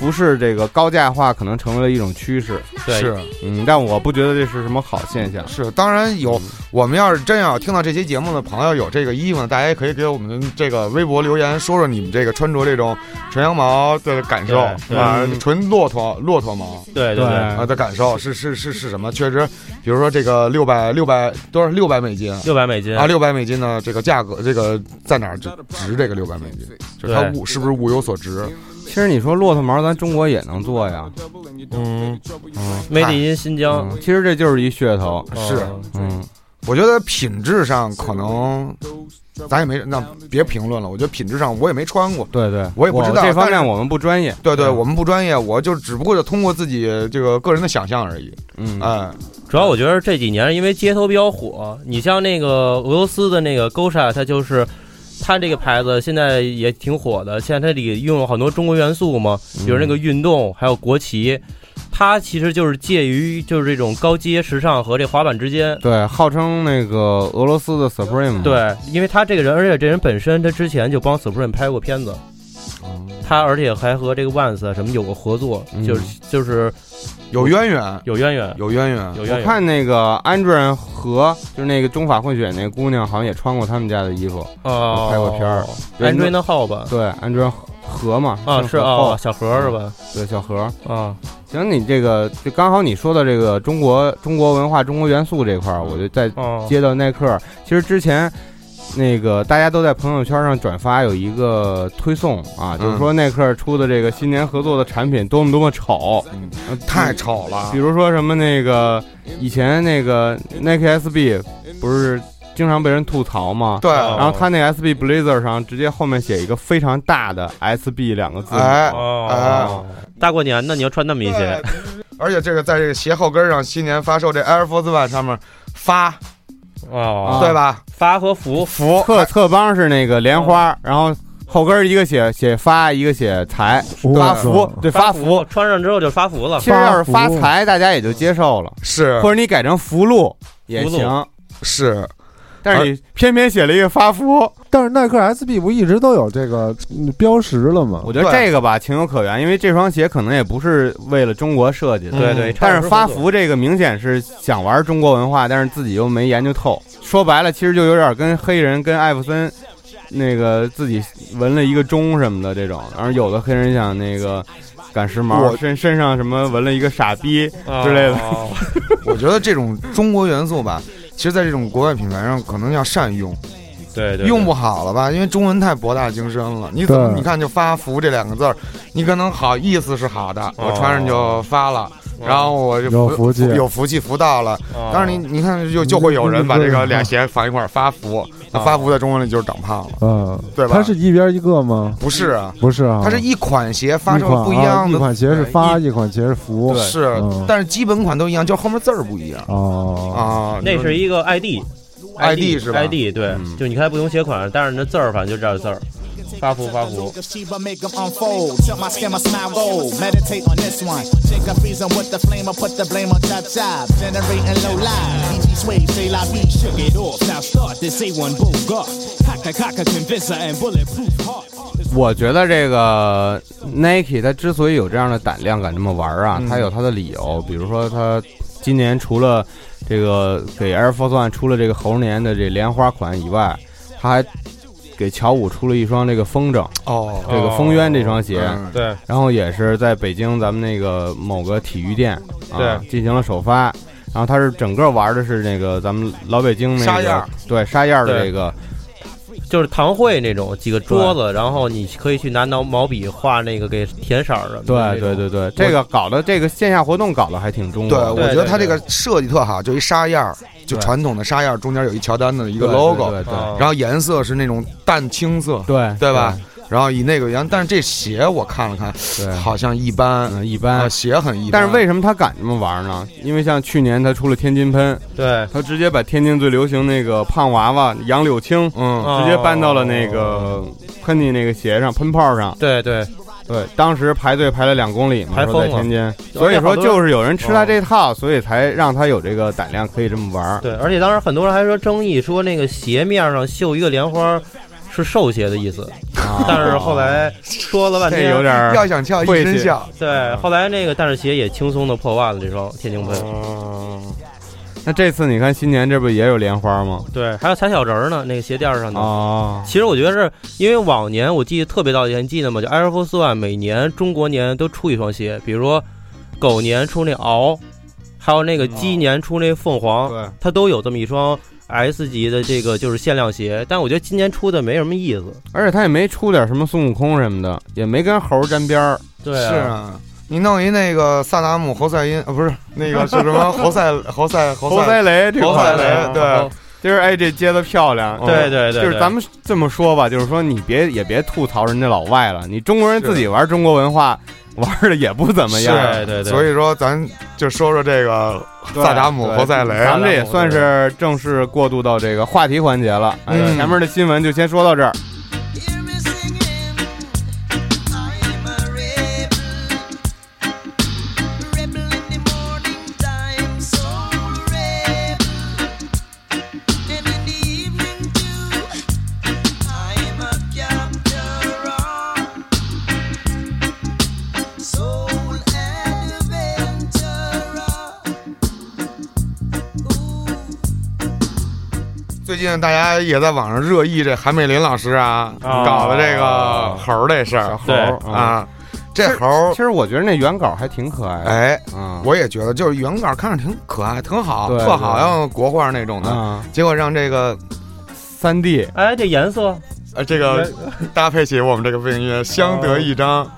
Speaker 3: 服饰这个高价化可能成为了一种趋势，
Speaker 4: 对
Speaker 2: 是
Speaker 3: 嗯，但我不觉得这是什么好现象。
Speaker 2: 是，当然有。我们要是真要听到这期节目的朋友有这个衣服呢，大家也可以给我们这个微博留言，说说你们这个穿着这种纯羊毛的感受
Speaker 4: 对
Speaker 2: 啊
Speaker 3: 嗯，
Speaker 2: 纯骆驼骆驼毛
Speaker 4: 对对
Speaker 3: 对
Speaker 2: 啊的感受是是是是什么？确实，比如说这个六百六百多少六百美金。
Speaker 4: 六百美金
Speaker 2: 啊，六百美金呢？这个价格，这个在哪儿值值这个六百美金？就是它物是不是物有所值？
Speaker 3: 其实你说骆驼毛，咱中国也能做呀。
Speaker 4: 嗯
Speaker 3: 嗯
Speaker 4: ，Made in 新疆
Speaker 3: 嗯，其实这就是一噱头。
Speaker 2: 是
Speaker 4: 哦
Speaker 3: 嗯，
Speaker 2: 我觉得品质上可能，咱也没那别评论了。我觉得品质上我也没穿过，
Speaker 3: 对对，
Speaker 2: 我也不知道
Speaker 3: 这方面我们不专业。
Speaker 2: 对对，
Speaker 3: 嗯
Speaker 2: 我们不专业，我就只不过就通过自己这个个人的想象而已。
Speaker 3: 嗯，
Speaker 2: 哎，
Speaker 4: 主要我觉得这几年因为街头比较火，你像那个俄罗斯的那个 Gosha，它就是它这个牌子现在也挺火的，现在它里用了很多中国元素嘛，比如那个运动，还有国旗，它其实就是介于就是这种高阶时尚和这滑板之间。
Speaker 3: 对，号称那个俄罗斯的 Supreme。，
Speaker 4: 对，因为他这个人，而且这人本身他之前就帮 Supreme 拍过片子，他而且还和这个 Vans 啊什么有过合作，
Speaker 3: 嗯
Speaker 4: 就是就是
Speaker 2: 有渊源，
Speaker 4: 有渊源，
Speaker 2: 有渊源。
Speaker 3: 我
Speaker 4: 有渊源。
Speaker 3: 看那个安主任和就是那个中法混血那姑娘，好像也穿过他们家的衣服。
Speaker 4: 哦，
Speaker 3: 拍过片儿
Speaker 4: 安主任的号吧？
Speaker 3: 对，安主任和嘛。
Speaker 4: 啊，是啊，小何是吧？
Speaker 3: 对，小何。
Speaker 4: 啊，
Speaker 3: 行，你这个就刚好你说的这个中国中国文化、中国元素这块儿，我就再
Speaker 4: 哦，
Speaker 3: 接到耐克。其实之前那个大家都在朋友圈上转发有一个推送啊，就是说耐克出的这个新年合作的产品多么多么丑，
Speaker 2: 太丑了
Speaker 3: 比。如说什么那个以前那个 Nike SB 不是经常被人吐槽吗？
Speaker 2: 对，
Speaker 4: 哦
Speaker 3: 然后他那 SB Blazer 上直接后面写一个非常大的 SB 两个字，
Speaker 2: 哎
Speaker 4: 大过年的你要穿那么一些，
Speaker 2: 而且这个在这个鞋后跟上，新年发售这 Air Force One 上面发，
Speaker 4: 哦，
Speaker 2: 对吧？
Speaker 4: 发和福，
Speaker 2: 福
Speaker 3: 侧侧帮是那个莲花，然后后跟一个写写发，一个写财，发福，对发福。
Speaker 4: 穿上之后就发福了。
Speaker 3: 其。实要是发财，大家也就接受了，
Speaker 2: 是。
Speaker 3: 或者你改成福禄也行。
Speaker 2: 是，
Speaker 3: 但是你偏偏写了一个发福，
Speaker 5: 但是耐克 SB 不一直都有这个嗯标识了吗？
Speaker 3: 我觉得这个吧情有可原，因为这双鞋可能也不是为了中国设计的。
Speaker 4: 对对，
Speaker 3: 但是发福这个明显是想玩中国文化，但是自己又没研究透。说白了，其实就有点跟黑人跟艾弗森那个自己纹了一个钟什么的这种。然后有的黑人想那个赶时髦，身身上什么纹了一个傻逼之类的。
Speaker 4: 哦
Speaker 2: 我觉得这种中国元素吧，其实在这种国外品牌上可能要善用，
Speaker 4: 对对，
Speaker 2: 用不好了吧？因为中文太博大精深了，你怎么你看就发福这两个字儿，你可能好意思是好的，我穿上就发了。然后我就
Speaker 5: 有福气。
Speaker 2: 有福气福到了，
Speaker 4: 哦。
Speaker 2: 但是你你看就就会有人把这个俩鞋放一块儿发福，那发福在中文里就是长胖了，
Speaker 5: 嗯，
Speaker 2: 对吧
Speaker 5: 它是一边一个吗？
Speaker 2: 不是啊？
Speaker 5: 不是啊，
Speaker 2: 它是一款鞋发售了不一样的，
Speaker 5: 啊一款鞋是发，
Speaker 2: 一
Speaker 5: 一款鞋是福。
Speaker 2: 是
Speaker 5: 嗯，
Speaker 2: 但是基本款都一样，就后面字儿不一样
Speaker 5: 哦，
Speaker 2: 啊。
Speaker 4: 那是一个 ID。
Speaker 2: ID 是吧
Speaker 4: ID 对，
Speaker 3: 嗯
Speaker 4: 就你看不同鞋款，但是那字儿反正就这字儿，发福发福，
Speaker 3: 我觉得这个 Nike 它之所以有这样的胆量敢这么玩啊，它有它的理由，比如说它今年除了这个给 Air Force One 出了这个猴年的这莲花款以外，它还。给乔五出了一双这个风筝，
Speaker 2: 哦，
Speaker 3: 这个风渊这双鞋。
Speaker 2: 嗯。
Speaker 4: 对，
Speaker 3: 然后也是在北京咱们那个某个体育店啊
Speaker 4: 对。
Speaker 3: 进行了首发，然后它是整个玩的是那个咱们老北京那个
Speaker 2: 沙样儿。
Speaker 3: 对沙燕儿的
Speaker 4: 对。
Speaker 3: 这个。
Speaker 4: 就是堂会那种几个桌子，然后你可以去拿毛毛笔画那个给填色儿的。
Speaker 3: 对对对对，这个搞的这个线下活动搞得还挺中
Speaker 2: 对，
Speaker 3: 国的，
Speaker 2: 我觉得它这个设计特好，就一沙样儿，就传统的沙样，中间有一乔丹的一个 logo，
Speaker 3: 对对
Speaker 4: 啊
Speaker 2: 然后颜色是那种淡青色，
Speaker 3: 对
Speaker 2: 对吧？然后以那个样，但是这鞋我看了看，
Speaker 3: 对，
Speaker 2: 好像一般，
Speaker 3: 嗯一
Speaker 2: 啊，
Speaker 3: 般。
Speaker 2: 鞋很一般。
Speaker 3: 但是为什么他敢这么玩呢？因为像去年他出了天津喷，
Speaker 4: 对
Speaker 3: 他直接把天津最流行那个胖娃娃杨柳青，
Speaker 2: 嗯，
Speaker 4: 哦
Speaker 3: 直接搬到了那个喷你那个鞋上喷泡上。
Speaker 4: 对对
Speaker 3: 对，当时排队排了两公里嘛，
Speaker 4: 排
Speaker 3: 说在
Speaker 4: 疯了。
Speaker 3: 天津，所以说就是有人吃他这套，所以才让他有这个胆量可以这么玩儿。
Speaker 4: 对，而且当时很多人还说争议，说那个鞋面上绣一个莲花是瘦鞋的意思，
Speaker 3: 啊。
Speaker 4: 但是后来说了半
Speaker 3: 这
Speaker 4: 天，
Speaker 3: 有点儿
Speaker 2: 要想翘一身笑，
Speaker 4: 对，后来那个但是鞋也轻松的破万了，这双天津喷。
Speaker 3: 嗯，那这次你看新年这不也有莲花吗？
Speaker 4: 对，还有踩小人儿呢，那个鞋垫儿上的。
Speaker 3: 哦，
Speaker 4: 其实我觉得是因为往年我记得特别到前，你记得吗？就 Air Force One 每年中国年都出一双鞋，比如说狗年出那鳌，还有那个鸡年出那凤凰，
Speaker 3: 对，
Speaker 4: 它都有这么一双 S 级的这个就是限量鞋。但我觉得今年出的没什么意思。
Speaker 3: 而且他也没出点什么孙悟空什么的，也没跟猴儿沾边儿。
Speaker 4: 对
Speaker 2: 是啊。你弄一那个萨达姆侯赛因啊，不是那个 是什么侯赛侯赛 侯
Speaker 3: 赛雷，这个
Speaker 2: 侯赛雷
Speaker 3: 啊
Speaker 2: 对，
Speaker 3: 今儿哎，这接的漂亮。
Speaker 4: 对对对，
Speaker 3: 就是咱们这么说吧，就是说你别也别吐槽人家老外了，你中国人自己玩中国文化玩的也不怎么样。
Speaker 4: 对对对，
Speaker 2: 所以说咱就说说这个萨达姆
Speaker 3: 对
Speaker 2: 侯赛雷，
Speaker 3: 咱们这也算是正式过渡到这个话题环节了。前面的新闻就先说到这儿。
Speaker 2: 最近大家也在网上热议这韩美林老师啊
Speaker 4: 啊。
Speaker 2: 搞的这个猴儿这事儿。
Speaker 4: 对
Speaker 2: 啊，这猴儿
Speaker 3: 其实我觉得那原稿还挺可爱的。
Speaker 2: 哎，
Speaker 3: 嗯，
Speaker 2: 我也觉得就是原稿看着挺可爱，挺好，
Speaker 3: 对
Speaker 2: 特好
Speaker 3: 对
Speaker 2: 像国画那种的。
Speaker 3: 啊，
Speaker 2: 结果让这个
Speaker 3: 三 D
Speaker 4: 哎，这颜色？
Speaker 2: 呃这个搭配起我们这个背景音乐相得益彰。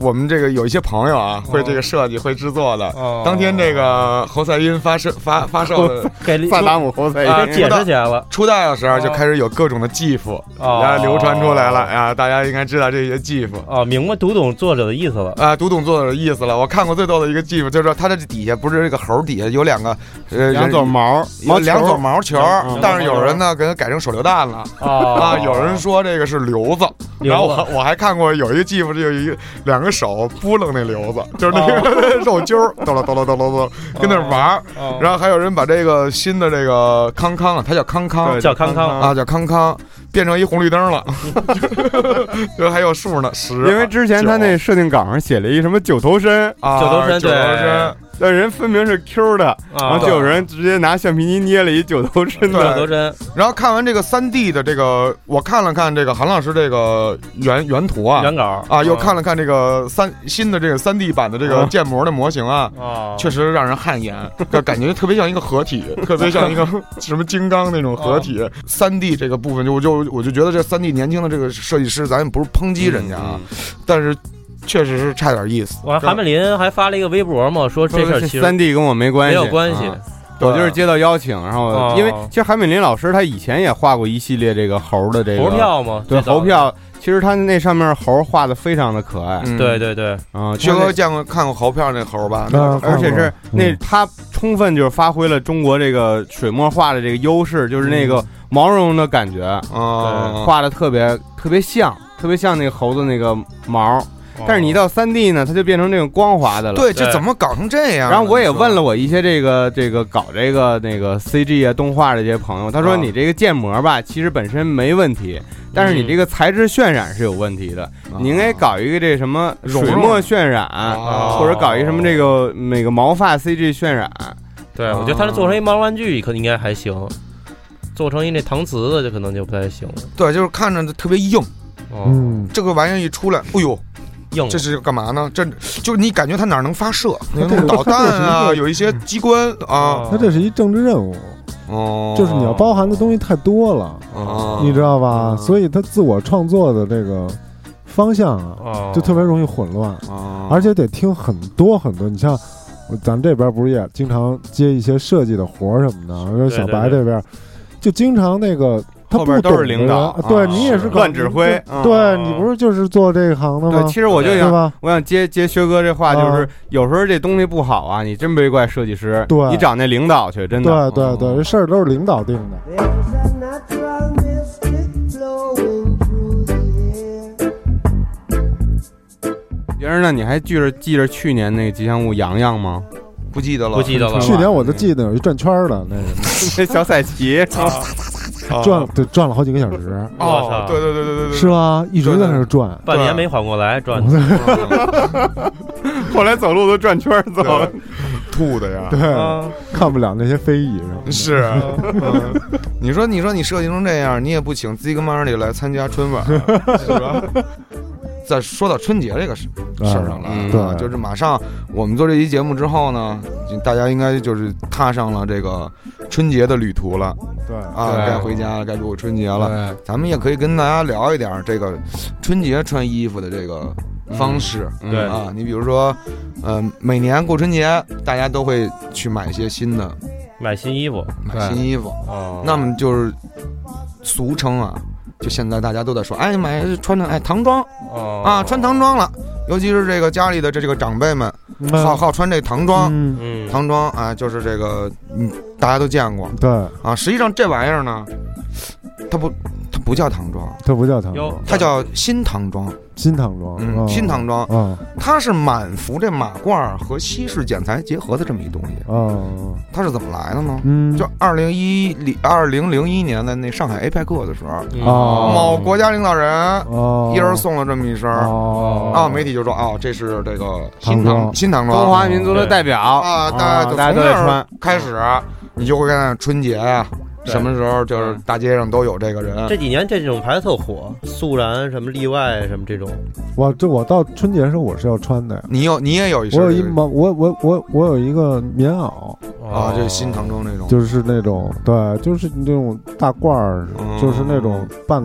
Speaker 2: 我们这个有一些朋友啊，会这个设计、会制作的。
Speaker 4: 哦
Speaker 2: 当天这个侯赛因发射发发售的
Speaker 4: 给
Speaker 3: 萨达姆侯赛
Speaker 2: 啊
Speaker 3: 因
Speaker 4: 给解释起来了。
Speaker 2: 初代的时候，
Speaker 4: 哦
Speaker 2: 就开始有各种的 GIF，
Speaker 4: 哦
Speaker 2: 然后流传出来了啊。大家应该知道这些技术。
Speaker 4: 哦，明白读懂作者的意思了。
Speaker 2: 啊，读懂作者的意思了。我看过最逗的一个 GIF，就是说它这底下不是这个猴底下有两个呃
Speaker 3: 两撮毛
Speaker 2: 有
Speaker 3: 毛
Speaker 2: 两撮毛球
Speaker 3: 嗯，
Speaker 2: 但是有人呢给它改成手榴弹了。
Speaker 4: 哦
Speaker 2: 啊，有人说这个是瘤子，然后我我还看过有一个技术就有一两个手扑棱那瘤子，就是那个 肉揪儿，哆啦哆啦哆啦哆啦，跟那玩儿。
Speaker 4: 哦
Speaker 2: 然后还有人把这个新的这个康康啊，他叫康康
Speaker 3: 对
Speaker 4: 叫康康
Speaker 2: 啊，叫康康，变成一红绿灯了，就还有数呢，十。
Speaker 3: 因为之前他那设定稿上写了一什么九头身，
Speaker 2: 啊
Speaker 4: 九头身
Speaker 2: 九头身，
Speaker 3: 但人分明是 Q 的，然后就有人直接拿橡皮泥捏了一九头身的。九。
Speaker 4: 头身，
Speaker 2: 然后看完这个三 D 的这个，我看了看这个韩老师这个原原图啊，
Speaker 4: 原稿
Speaker 2: 啊，又看了看这个三新的这个三 D 版的这个建模的模型啊，
Speaker 4: 啊，
Speaker 2: 确实让人汗颜，就感觉特别像一个合体，特别像一个 什么金刚那种合体。三 D 这个部分，就我就我就觉得这三 D 年轻的这个设计师，咱也不是抨击人家啊，但是确实是差点意思。
Speaker 4: 我看韩美林还发了一个微博嘛，说这事儿
Speaker 3: 三 D 跟我没关系。
Speaker 4: 没，有关系。
Speaker 3: 啊。我就是接到邀请，然后
Speaker 4: 哦。
Speaker 3: 因为其实韩美林老师他以前也画过一系列这个猴的这个
Speaker 4: 猴，票嘛，
Speaker 3: 对猴票，其实他那上面猴画的非常的可爱。
Speaker 2: 嗯。
Speaker 4: 对对对，
Speaker 3: 啊，
Speaker 2: 薛哥见过看过猴票那猴吧？
Speaker 5: 啊
Speaker 3: 而且是那
Speaker 5: 嗯
Speaker 3: 他充分就是发挥了中国这个水墨画的这个优势，就是那个毛茸茸的感觉，
Speaker 2: 啊，
Speaker 3: 画的特别特别像，特别像那个猴子那个毛。但是你一到三 D 呢，它就变成这种光滑的了。
Speaker 2: 对，这怎么搞成这样？
Speaker 3: 然后我也问了我一些这个这个搞这个那个 CG 啊动画的这些朋友，他说
Speaker 2: 啊
Speaker 3: 你这个建模吧，其实本身没问题，但是你这个材质渲染是有问题的，你应该搞一个这什么水墨渲染，
Speaker 2: 啊
Speaker 3: 或者搞一什么这个那个毛发 CG 渲染。
Speaker 4: 对，我觉得他这做成一毛玩具可能应该还行，做成一那搪瓷的就可能就不太行了。
Speaker 2: 对，就是看着特别硬，
Speaker 4: 哦，
Speaker 5: 嗯，
Speaker 2: 这个玩意儿一出来，哎呦，
Speaker 4: 硬
Speaker 2: 这是干嘛呢？这就你感觉它哪儿能发射？导弹啊，有一些机关啊，
Speaker 5: 它这是一政治任务，
Speaker 2: 哦，
Speaker 5: 就是你要包含的东西太多了，
Speaker 2: 哦，
Speaker 5: 你知道吧？
Speaker 2: 哦
Speaker 5: 所以它自我创作的这个方向啊，
Speaker 4: 哦，
Speaker 5: 就特别容易混乱，
Speaker 2: 啊，
Speaker 5: 而且得听很多很多。你像咱这边不是也经常接一些设计的活儿什么的，说小白这边就经常那个。他
Speaker 3: 后边都是领导
Speaker 5: 对
Speaker 3: 啊
Speaker 5: 你也是
Speaker 3: 乱指挥
Speaker 5: 对
Speaker 3: 嗯
Speaker 5: 对你不是就是做这个行的吗
Speaker 3: 对，
Speaker 5: 吗
Speaker 3: 其？实我就想，我想接接薛哥这话，就
Speaker 5: 啊
Speaker 3: 是有时候这东西不好啊，你真别怪设计师，
Speaker 5: 对
Speaker 3: 你找那领导去，真的。
Speaker 5: 对对对，这事儿都是领导定的。
Speaker 3: 别人呢，你还记着记着去年那个吉祥物洋洋吗？
Speaker 2: 不记得了，
Speaker 4: 不记得了。
Speaker 5: 去年我就记得有一转圈儿的那个，
Speaker 3: 那小彩旗，
Speaker 5: 转对转了好几个小时，
Speaker 4: 我
Speaker 2: 哦
Speaker 4: 操，
Speaker 2: 对对对对对对，
Speaker 5: 是吧？一直在那儿转。
Speaker 4: 半年没缓过来，转
Speaker 3: 后来走路都转圈儿走。
Speaker 2: 吐的呀，
Speaker 5: 对，
Speaker 4: 啊，
Speaker 5: 看不了那些非议什么的。
Speaker 2: 是啊，嗯 你说你说你设计成这样，你也不请 Zig Marley 来参加春晚，是吧？再说到春节这个事事儿上了，
Speaker 3: 嗯
Speaker 2: 啊
Speaker 5: 对
Speaker 2: 就是马上我们做这期节目之后呢，大家应该就是踏上了这个春节的旅途了
Speaker 5: 对
Speaker 2: 啊，该回家了，该过春节了。
Speaker 3: 对，
Speaker 2: 咱们也可以跟大家聊一点儿这个春节穿衣服的这个方式。
Speaker 3: 嗯
Speaker 4: 对
Speaker 2: 啊，你比如说，呃，每年过春节，大家都会去买一些新的，
Speaker 4: 买新衣服。
Speaker 2: 买新衣服。
Speaker 4: 哦，
Speaker 2: 那么就是俗称啊，就现在大家都在说，哎，买穿着哎唐装
Speaker 4: 哦
Speaker 2: 啊，穿唐装了。尤其是这个家里的这这个长辈们，好好穿这唐装，唐装啊，就是这个，嗯，大家都见过
Speaker 5: 对，
Speaker 2: 啊。实际上这玩意儿呢，它不，它不叫唐装，
Speaker 5: 它不叫唐
Speaker 4: 哟
Speaker 5: 装，
Speaker 2: 它叫新唐装。
Speaker 5: 新唐装，
Speaker 2: 嗯
Speaker 5: 啊
Speaker 2: 新唐装。
Speaker 5: 啊
Speaker 2: 它是满服这马褂儿和西式剪裁结合的这么一东西。
Speaker 5: 啊，
Speaker 2: 它是怎么来的呢？
Speaker 5: 嗯，
Speaker 2: 就二零一零二零零一年的那上海 APEC 的时候，
Speaker 4: 嗯。
Speaker 5: 哦。
Speaker 2: 某国家领导人
Speaker 5: 哦，
Speaker 2: 一人送了这么一身儿。
Speaker 5: 哦。
Speaker 2: 啊，媒体就说哦，这是这个新唐新唐装。
Speaker 3: 中华民族的代表。
Speaker 2: 啊，大家就从这儿
Speaker 3: 都得穿。
Speaker 2: 开始，你就会看春节呀，
Speaker 4: 对
Speaker 2: 什么时候就是大街上都有这个人。
Speaker 4: 这几年这种牌子特火，素然什么例外什么这种，
Speaker 5: 我这我到春节的时候我是要穿的。呀，
Speaker 2: 你有你也有一
Speaker 5: 我
Speaker 2: 身我
Speaker 5: 有一毛，我我我我有一个棉袄，
Speaker 2: 啊，这
Speaker 4: 哦
Speaker 2: 是新唐装那种，
Speaker 5: 就是那种对，就是那种大褂儿，
Speaker 2: 嗯。
Speaker 5: 就是那种半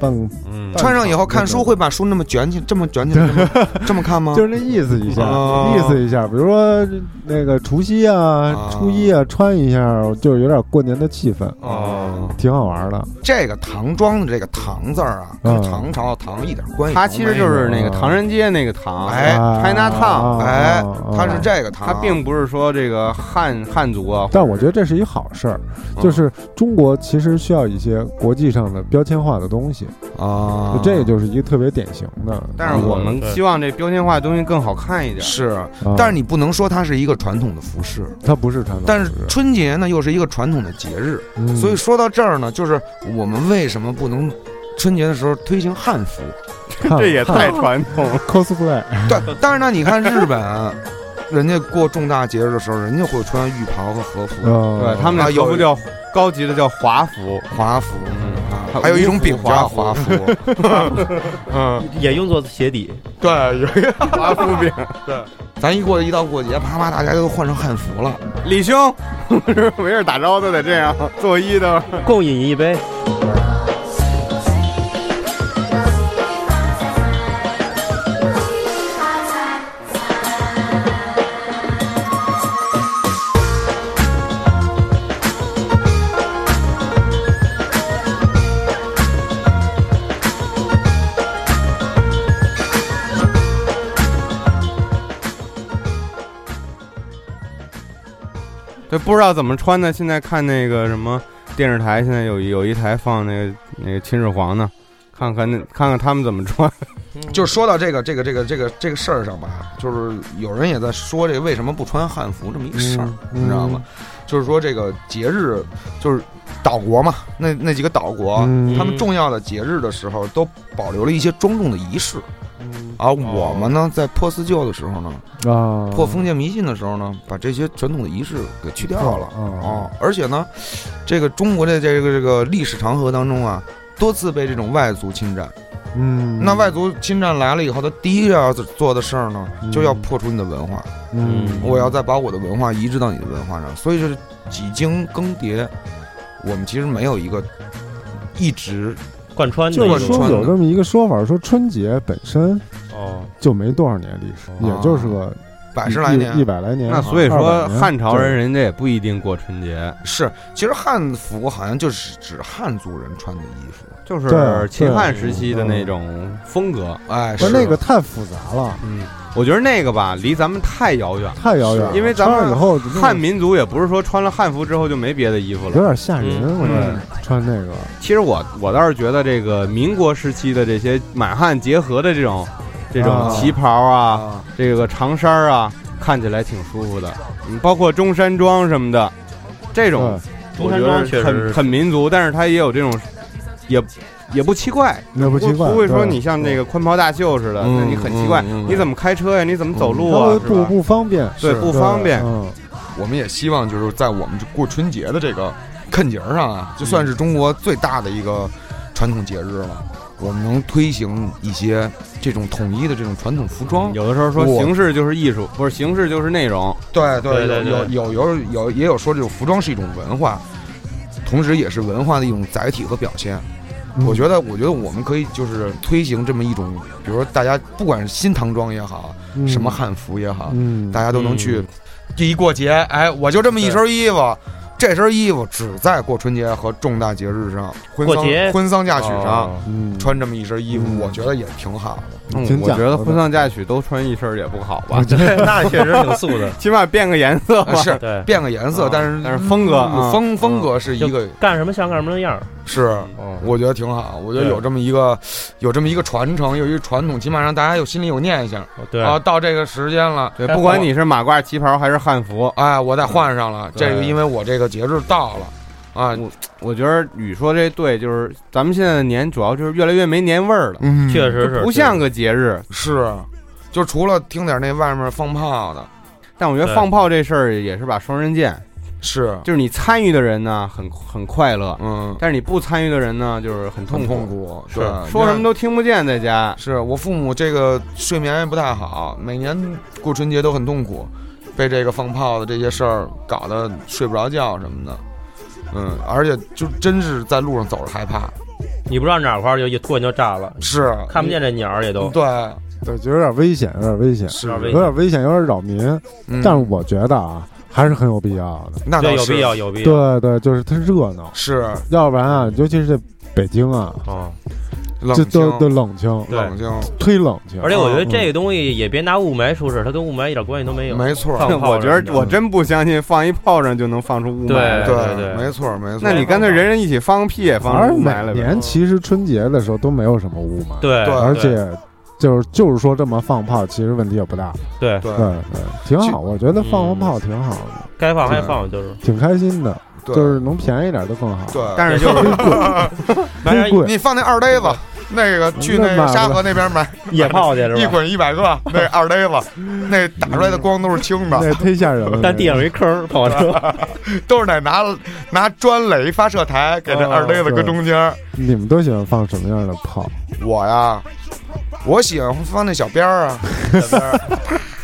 Speaker 5: 半，
Speaker 3: 嗯，
Speaker 2: 穿上以后看书会把书那么卷起，这么卷起来，这么 这么看吗？
Speaker 5: 就是那意思一下，
Speaker 2: 哦
Speaker 5: 意思一下。比如说那个除夕啊
Speaker 2: 啊、
Speaker 5: 初一啊，穿一下，就是有点过年的气氛，
Speaker 2: 哦，
Speaker 5: 挺好玩的。
Speaker 2: 这个唐装的这个唐字儿啊，跟
Speaker 5: 嗯
Speaker 2: 唐朝的唐一点关系都没有。
Speaker 3: 它其实就是那个唐人街那个唐，
Speaker 2: 哎
Speaker 3: ，China Town，
Speaker 5: 啊
Speaker 2: 哎
Speaker 5: 啊，
Speaker 2: 它是这个唐，
Speaker 3: 它并不是说这个汉汉族啊，
Speaker 5: 但我觉得这是一好事儿，
Speaker 2: 嗯
Speaker 5: 就是中国其实需要一些国际上的标签化的东西，
Speaker 2: 啊，
Speaker 5: 这个就是一个特别典型的。
Speaker 3: 但是我们希望这标签化的东西更好看一点。
Speaker 2: 是，
Speaker 5: 啊
Speaker 2: 但是你不能说它是一个传统的服饰，
Speaker 5: 它不是传统，
Speaker 2: 但是春节呢又是一个传统的节日，
Speaker 5: 嗯
Speaker 2: 所以说到这儿呢，就是我们为什么不能春节的时候推行汉服？
Speaker 3: 这也太传统了。
Speaker 5: cosplay
Speaker 2: 对，但是呢，你看日本，人家过重大节日的时候，人家会穿浴袍和和服，
Speaker 5: 呃
Speaker 3: 对他们
Speaker 2: 俩有
Speaker 3: 那和服叫高级的叫华服，
Speaker 2: 华服还有一种饼叫华夫，嗯，
Speaker 4: 也用作鞋底。
Speaker 2: 对，有一个
Speaker 3: 华夫饼。
Speaker 2: 对咱一过一到过节，啪啪大家都换成汉服了。
Speaker 3: 李兄，没事打招呼都得这样，作揖的。
Speaker 4: 共饮一杯。
Speaker 3: 对，不知道怎么穿的。现在看那个什么电视台，现在有有一台放那个那个秦始皇呢，看看那看看他们怎么穿。
Speaker 2: 就说到这个这个这个这个这个事儿上吧，就是有人也在说这个为什么不穿汉服这么一事儿，
Speaker 5: 嗯
Speaker 2: 你知道吗？就是说这个节日就是岛国嘛，那那几个岛国，
Speaker 5: 嗯
Speaker 2: 他们重要的节日的时候都保留了一些庄重的仪式，而我们呢，在破四旧的时候呢，
Speaker 5: 啊，
Speaker 2: 破封建迷信的时候呢，把这些传统的仪式给去掉了
Speaker 5: 嗯
Speaker 2: 啊！而且呢，这个中国的这个这个历史长河当中啊，多次被这种外族侵占。
Speaker 5: 嗯，
Speaker 2: 那外族侵占来了以后，他第一个要做的事儿呢，
Speaker 5: 嗯
Speaker 2: 就要破除你的文化。
Speaker 5: 嗯，
Speaker 2: 我要再把我的文化移植到你的文化上，所以是几经更迭，我们其实没有一个一直
Speaker 4: 贯穿的
Speaker 5: 就说有这么一个说法，说春节本身
Speaker 4: 哦，
Speaker 5: 就没多少年历史，也就是个
Speaker 2: 百十来年
Speaker 5: 一一百来年。
Speaker 3: 那所以说汉朝人人家也不一定过春节，
Speaker 2: 是，其实汉服好像就是指汉族人穿的衣服，
Speaker 3: 就是秦汉时期的那种风格。
Speaker 2: 哎，
Speaker 5: 不
Speaker 2: 是
Speaker 5: 是那个太复杂了，
Speaker 3: 嗯，我觉得那个吧，离咱们太遥远了。
Speaker 5: 太遥远了。
Speaker 3: 因为咱们
Speaker 5: 以后
Speaker 3: 汉民族也不是说穿了汉服之后就没别的衣服了。
Speaker 5: 有点吓人，我觉得穿那个
Speaker 3: 其实我我倒是觉得这个民国时期的这些满汉结合的这种这种
Speaker 5: 啊
Speaker 3: 旗袍啊，
Speaker 2: 啊，
Speaker 3: 这个长衫啊，看起来挺舒服的。嗯，包括中山装什么的，这种
Speaker 5: 对
Speaker 3: 我觉
Speaker 4: 中山装
Speaker 3: 很
Speaker 4: 确实是
Speaker 3: 很民族，但是它也有这种，也也不奇怪。
Speaker 5: 那不奇怪，
Speaker 3: 不会说你像那个宽袍大袖似的，
Speaker 2: 嗯
Speaker 3: 那你很奇怪
Speaker 2: 嗯嗯，
Speaker 3: 你怎么开车呀？你怎么走路？啊？
Speaker 5: 不不方便，
Speaker 3: 对，不方便。
Speaker 5: 嗯，
Speaker 2: 我们也希望就是在我们这过春节的这个坎节儿上啊，就算是中国最大的一个传统节日了，我们能推行一些这种统一的这种传统服装。
Speaker 3: 有的时候说形式就是艺术，不是形式就是内容。
Speaker 2: 对对
Speaker 4: 对对
Speaker 2: 有有有有有也有说这种服装是一种文化，同时也是文化的一种载体和表现。
Speaker 5: 嗯
Speaker 2: 我觉得，我觉得我们可以就是推行这么一种，比如说大家不管是新唐装也好，
Speaker 5: 嗯
Speaker 2: 什么汉服也好，
Speaker 5: 嗯，
Speaker 2: 大家都能去。这一过节，哎，我就这么一身衣服，这身衣服只在过春节和重大节日上，婚丧
Speaker 4: 过节。
Speaker 2: 婚丧嫁娶上
Speaker 4: 哦。
Speaker 5: 嗯。
Speaker 2: 穿这么一身衣服，
Speaker 5: 嗯。
Speaker 2: 我觉得也挺好的。
Speaker 3: 嗯
Speaker 5: 挺，
Speaker 3: 我觉得婚丧嫁娶都穿一身儿也不好吧，对
Speaker 4: 那确实挺素的。
Speaker 3: 起码变个颜色吧。
Speaker 2: 是
Speaker 4: 对，
Speaker 2: 变个颜色
Speaker 3: 啊，
Speaker 2: 但是
Speaker 3: 但是风格啊
Speaker 2: 风风格是一个
Speaker 4: 干什么像干什么的样儿。
Speaker 2: 是，
Speaker 4: 哦，
Speaker 2: 我觉得挺好。我觉得有这么一个有这么一个传承，有一个传统，起码让大家有心里有念想
Speaker 4: 对
Speaker 2: 啊。到这个时间了，
Speaker 3: 对，不管你是马褂、旗袍还是汉服，
Speaker 2: 哎，我再换上了。这个因为我这个节日到了啊，
Speaker 3: 我觉得雨说这对，就是咱们现在的年主要就是越来越没年味儿了，
Speaker 2: 嗯。
Speaker 4: 确实是
Speaker 3: 不像个节日。
Speaker 2: 是，就除了听点那外面放炮的，
Speaker 3: 但我觉得放炮这事儿也是把双刃剑，
Speaker 2: 是，
Speaker 3: 就是你参与的人呢很很快乐，
Speaker 2: 嗯，
Speaker 3: 但是你不参与的人呢就是很痛苦，
Speaker 2: 痛苦，
Speaker 3: 是。
Speaker 2: 对，
Speaker 3: 说什么都听不见，在家。
Speaker 2: 是我父母这个睡眠也不太好，每年过春节都很痛苦，被这个放炮的这些事儿搞得睡不着觉什么的。嗯，而且就真是在路上走着害怕，
Speaker 4: 你不知道哪块儿就一突然就炸了，
Speaker 2: 是。
Speaker 4: 看不见这鸟儿也都。
Speaker 2: 对，
Speaker 5: 对，就有点危险，有点危险，
Speaker 2: 是。
Speaker 4: 有点危
Speaker 5: 有点险，有点扰民。
Speaker 2: 嗯。
Speaker 5: 但是我觉得啊，还是很有必要的。
Speaker 2: 那倒是。
Speaker 4: 有必要，有必要。
Speaker 5: 对对，就是它热闹，
Speaker 2: 是。
Speaker 5: 要不然啊，尤其是这北京啊，
Speaker 4: 哦，
Speaker 2: 冷
Speaker 5: 这都都
Speaker 2: 清，
Speaker 5: 冷清，
Speaker 4: 对
Speaker 2: 冷清，
Speaker 5: 忒冷清。
Speaker 4: 而且我觉得
Speaker 5: 嗯
Speaker 4: 这个东西也别拿雾霾说事，它跟雾霾一点关系都没有。
Speaker 2: 没错，
Speaker 3: 我觉得我真不相信放一炮仗就能放出雾霾
Speaker 4: 对
Speaker 3: 来。
Speaker 4: 对对
Speaker 2: 没错，没错。
Speaker 3: 那你干脆人人一起放个屁也放出雾霾来呗。
Speaker 5: 年其实春节的时候都没有什么雾霾，
Speaker 4: 对
Speaker 2: 对
Speaker 5: 而且就是就是说这么放炮，其实问题也不大。
Speaker 4: 对，
Speaker 2: 对
Speaker 5: 对对，挺好，我觉得放放炮挺好的，
Speaker 4: 该放还放，就是
Speaker 5: 挺开心的，
Speaker 2: 对
Speaker 5: 就是能便宜点就更好。
Speaker 2: 对，
Speaker 3: 但是就是
Speaker 5: 贵，
Speaker 2: 你放那二呆子，那个去那个沙河那边买
Speaker 4: 野炮去是吧？
Speaker 2: 一捆一百个，那二呆子，那打出来的光都是青的，
Speaker 5: 那 忒吓人了。
Speaker 4: 但地上有一坑，跑车
Speaker 2: 都是得拿拿砖垒一发射台，给这二呆子搁中间。
Speaker 5: 你们都喜欢放什么样的炮？
Speaker 2: 我呀，我喜欢放那小鞭儿啊，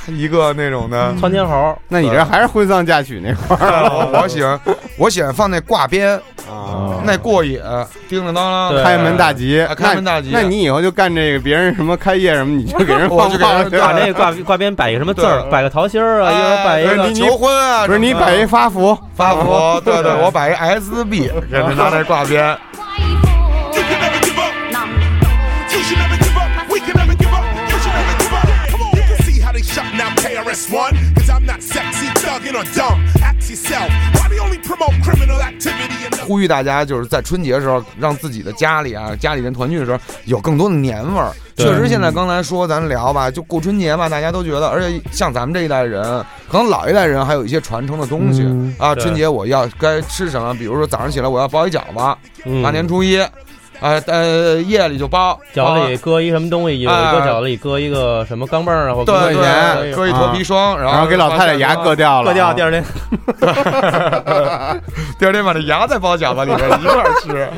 Speaker 2: 一个那种的
Speaker 4: 窜天猴。
Speaker 3: 那你这还是婚丧嫁娶那块儿？
Speaker 2: 我我喜欢，我喜欢放那挂鞭
Speaker 3: 啊，
Speaker 2: 那过瘾，叮叮当当，
Speaker 3: 开门大吉，
Speaker 2: 啊开门大吉。
Speaker 3: 那你以后就干这个，别人什么开业什么，你就给人
Speaker 2: 我就给人
Speaker 4: 把那挂挂边摆个什么字儿，摆个桃心儿啊，一人儿摆一个
Speaker 2: 求婚啊，
Speaker 3: 不是你摆一发福，
Speaker 2: 发福，对对，我摆一 SB，给人拿那挂鞭。呼吁大家就是在春节的时候，让自己的家里啊，家里人团聚的时候有更多的年味儿。确实，现在刚才说咱聊吧，就过春节吧，大家都觉得，而且像咱们这一代人，可能老一代人还有一些传承的东西啊。春节我要该吃什么？比如说早上起来我要包一饺子，大年初一。呃呃，夜里就包
Speaker 4: 饺子里搁一什么东西，有一个饺子里搁一个什么钢镚儿啊，或
Speaker 2: 对
Speaker 3: 对
Speaker 2: 对，搁一脱皮霜，
Speaker 3: 然后给老太太牙割掉了，
Speaker 4: 割掉，第二天，
Speaker 2: 第二天把这牙再包饺子里面一块儿吃。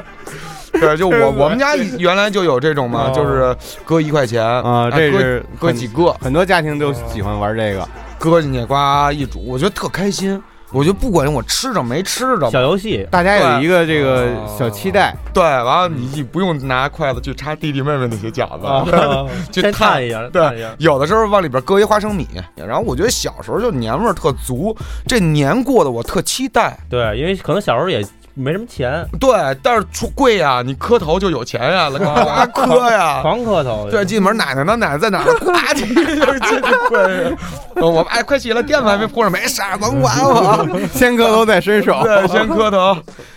Speaker 2: 对，就我我们家原来就有这种嘛，就是搁一块钱
Speaker 3: 啊，这是
Speaker 2: 搁几个，
Speaker 3: 很多家庭都喜欢玩这个，
Speaker 2: 搁进去呱一煮，我觉得特开心。我就不管我吃着没吃着，
Speaker 4: 小游戏，
Speaker 3: 大家有一个这个小期待。
Speaker 2: 对，完了你你不用拿筷子去插弟弟妹妹那些饺子，去
Speaker 4: 探一下。
Speaker 2: 对，有的时候往里边搁一花生米，然后我觉得小时候就年味儿特足，这年过得我特期待。
Speaker 4: 对，因为可能小时候也。没什么钱，
Speaker 2: 对，但是出贵呀，你磕头就有钱呀，呱磕呀，
Speaker 4: 狂磕头。
Speaker 2: 对，进门奶奶呢？奶奶在哪儿？呱进去就进去跪。我哎，快起来，垫子还没铺上，没事儿，甭管我。
Speaker 3: 先磕头再伸手，
Speaker 2: 对，先磕头，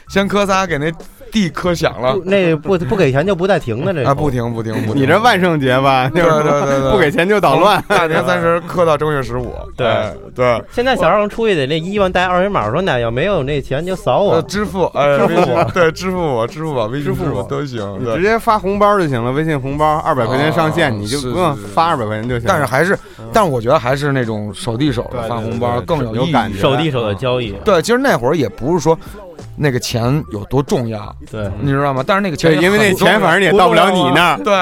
Speaker 2: 先磕仨，给那。地磕响了，
Speaker 4: 那不不给钱就不带停的这
Speaker 2: 啊，不停不停不停。
Speaker 3: 你这万圣节吧？
Speaker 2: 对对对对，
Speaker 3: 不给钱就捣乱。
Speaker 2: 大年三十磕到正月十五。对对。
Speaker 4: 现在小孩出去得那衣服带二维码，说那要没有那钱就扫我
Speaker 2: 支付，哎，支付我，对，支付我，支付宝、微信支付都行，
Speaker 3: 直接发红包就行了。微信红包二百块钱上限，你就不用发二百块钱就行。
Speaker 2: 但是还是，但是我觉得还是那种手递手的发红包更
Speaker 3: 有
Speaker 2: 感觉，
Speaker 4: 手递手的交易。
Speaker 2: 对，其实那会儿也不是说。那个钱有多重要？
Speaker 4: 对，
Speaker 2: 你知道吗？但是那个钱，
Speaker 3: 因为那钱反正也到不了你那儿。
Speaker 2: 对，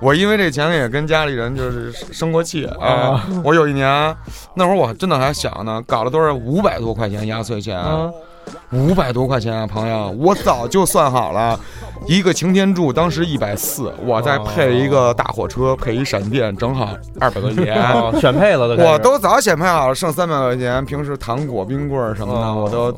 Speaker 2: 我因为这钱也跟家里人就是生过气啊。我有一年，那会儿我真的还小呢，搞了多少五百多块钱压岁钱，五百多块钱啊，朋友，我早就算好了，一个擎天柱当时一百四，我再配一个大火车，配一闪电，正好二百块钱，
Speaker 4: 选配了
Speaker 2: 都。我都早选配好了，剩三百块钱，平时糖果、冰棍什么的，我都。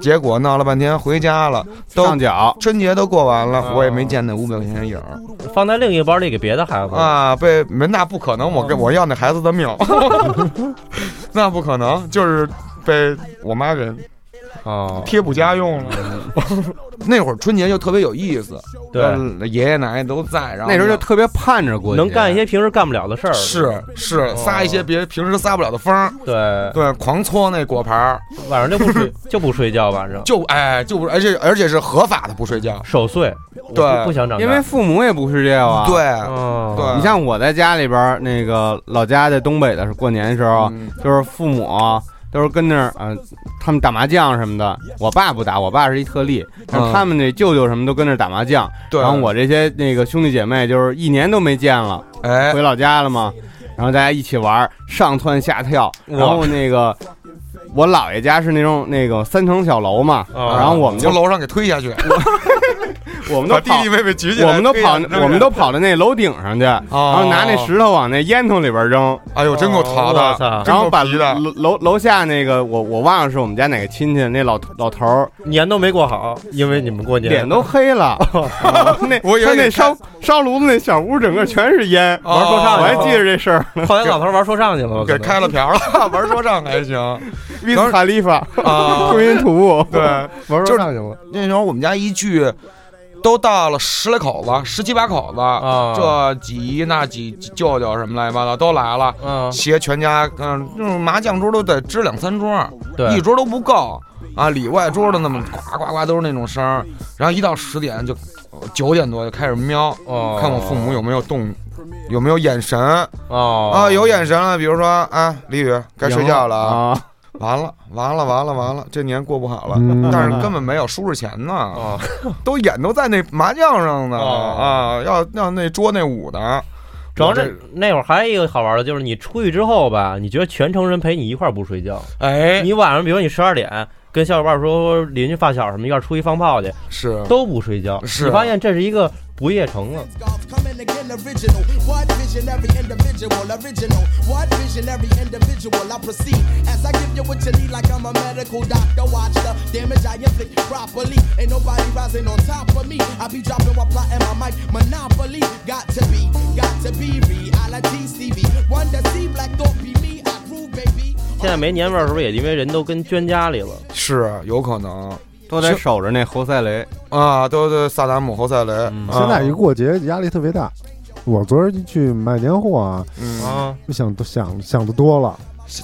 Speaker 2: 结果闹了半天回家了，
Speaker 3: 上脚。
Speaker 2: 春节都过完了，我也没见那五百块钱影儿，
Speaker 4: 放在另一个包里给别的孩子。
Speaker 2: 啊，被那不可能，我跟我要那孩子的命，那不可能，就是被我妈给。
Speaker 4: 啊，
Speaker 2: 贴补家用了。那会儿春节就特别有意思，
Speaker 4: 对，
Speaker 2: 爷爷奶奶都在，然后
Speaker 3: 那时候就特别盼着过，
Speaker 4: 能干一些平时干不了的事儿。
Speaker 2: 是是，撒一些别平时撒不了的风。
Speaker 4: 对
Speaker 2: 对，狂搓那果盘，
Speaker 4: 晚上就不睡 就不睡觉，晚上
Speaker 2: 就哎就不，而且而且是合法的不睡觉，
Speaker 4: 守岁。
Speaker 2: 对，
Speaker 4: 不想长，
Speaker 3: 因为父母也不睡觉啊。
Speaker 2: 对
Speaker 3: 对，你像我在家里边那个老家在东北的时候过年的时候，就是父母。都是跟那儿啊，他们打麻将什么的。我爸不打，我爸是一特例。然后他们那舅舅什么都跟那儿打麻将。
Speaker 2: 对。
Speaker 3: 然后我这些那个兄弟姐妹就是一年都没见了，
Speaker 2: 哎，
Speaker 3: 回老家了嘛。然后大家一起玩，上蹿下跳。然后那个我姥爷家是那种那个三层小楼嘛，然后我们就
Speaker 2: 从楼上给推下去。
Speaker 3: 我们都
Speaker 2: 弟弟妹妹举起
Speaker 3: 来，我们都跑，我们都跑到那楼顶上去，然后拿那石头往那烟囱里边扔。
Speaker 2: 哎呦，真够淘的！
Speaker 3: 然后把楼楼楼下那个，我我忘了是我们家哪个亲戚，那老老头儿
Speaker 4: 年都没过好，因为你们过年
Speaker 3: 脸都黑了。那
Speaker 2: 我以为
Speaker 3: 那烧烧炉子那小屋整个全是烟，
Speaker 4: 玩说唱，
Speaker 3: 我还记着这事儿。
Speaker 4: 后来老头玩说唱去了，
Speaker 2: 给开了瓢了，玩说唱还行。
Speaker 3: 维斯卡利法
Speaker 2: 啊，
Speaker 3: 吞云吐雾，
Speaker 2: 对，
Speaker 3: 玩说唱去了。
Speaker 2: 那时候我们家一聚。都到了十来口子，十七八口子，这几姨那几舅舅什么乱七八糟都来了，
Speaker 4: 嗯，
Speaker 2: 携全家，嗯，麻将桌都得支两三桌，
Speaker 4: 对，
Speaker 2: 一桌都不够。啊，里外桌的那么呱呱呱都是那种声儿，然后一到十点就九点多就开始瞄，
Speaker 4: 哦
Speaker 2: 看我父母有没有动，有没有眼神
Speaker 4: 哦
Speaker 2: 啊，有眼神了，比如说啊，李宇该睡觉了啊，
Speaker 3: 啊，
Speaker 2: 完了完了完了完了，这年过不好了，
Speaker 5: 嗯。
Speaker 2: 但是根本没有收拾钱呢，
Speaker 4: 哦。
Speaker 2: 都眼都在那麻将上呢
Speaker 4: 哦。
Speaker 2: 啊，要要那桌那舞呢，
Speaker 4: 主要
Speaker 2: 这
Speaker 4: 是那会儿还有一个好玩的，就是你出去之后吧，你觉得全城人陪你一块儿不睡觉，
Speaker 2: 哎。
Speaker 4: 你晚上比如你十二点跟小伙伴说邻居发小什么一块儿出去放炮去，
Speaker 2: 是。
Speaker 4: 都不睡觉，
Speaker 2: 是。
Speaker 4: 你发现这是一个不夜城了。现在没年味儿，是不是也因为人都跟捐家里了？
Speaker 2: 是有可能。
Speaker 3: 都得守着那侯赛雷。
Speaker 2: 啊，都都萨达姆侯赛雷，
Speaker 3: 嗯
Speaker 2: 啊
Speaker 5: 现在一过节压力特别大。我昨儿去买年货啊，
Speaker 2: 嗯
Speaker 4: 啊，
Speaker 5: 就想都想想的多了。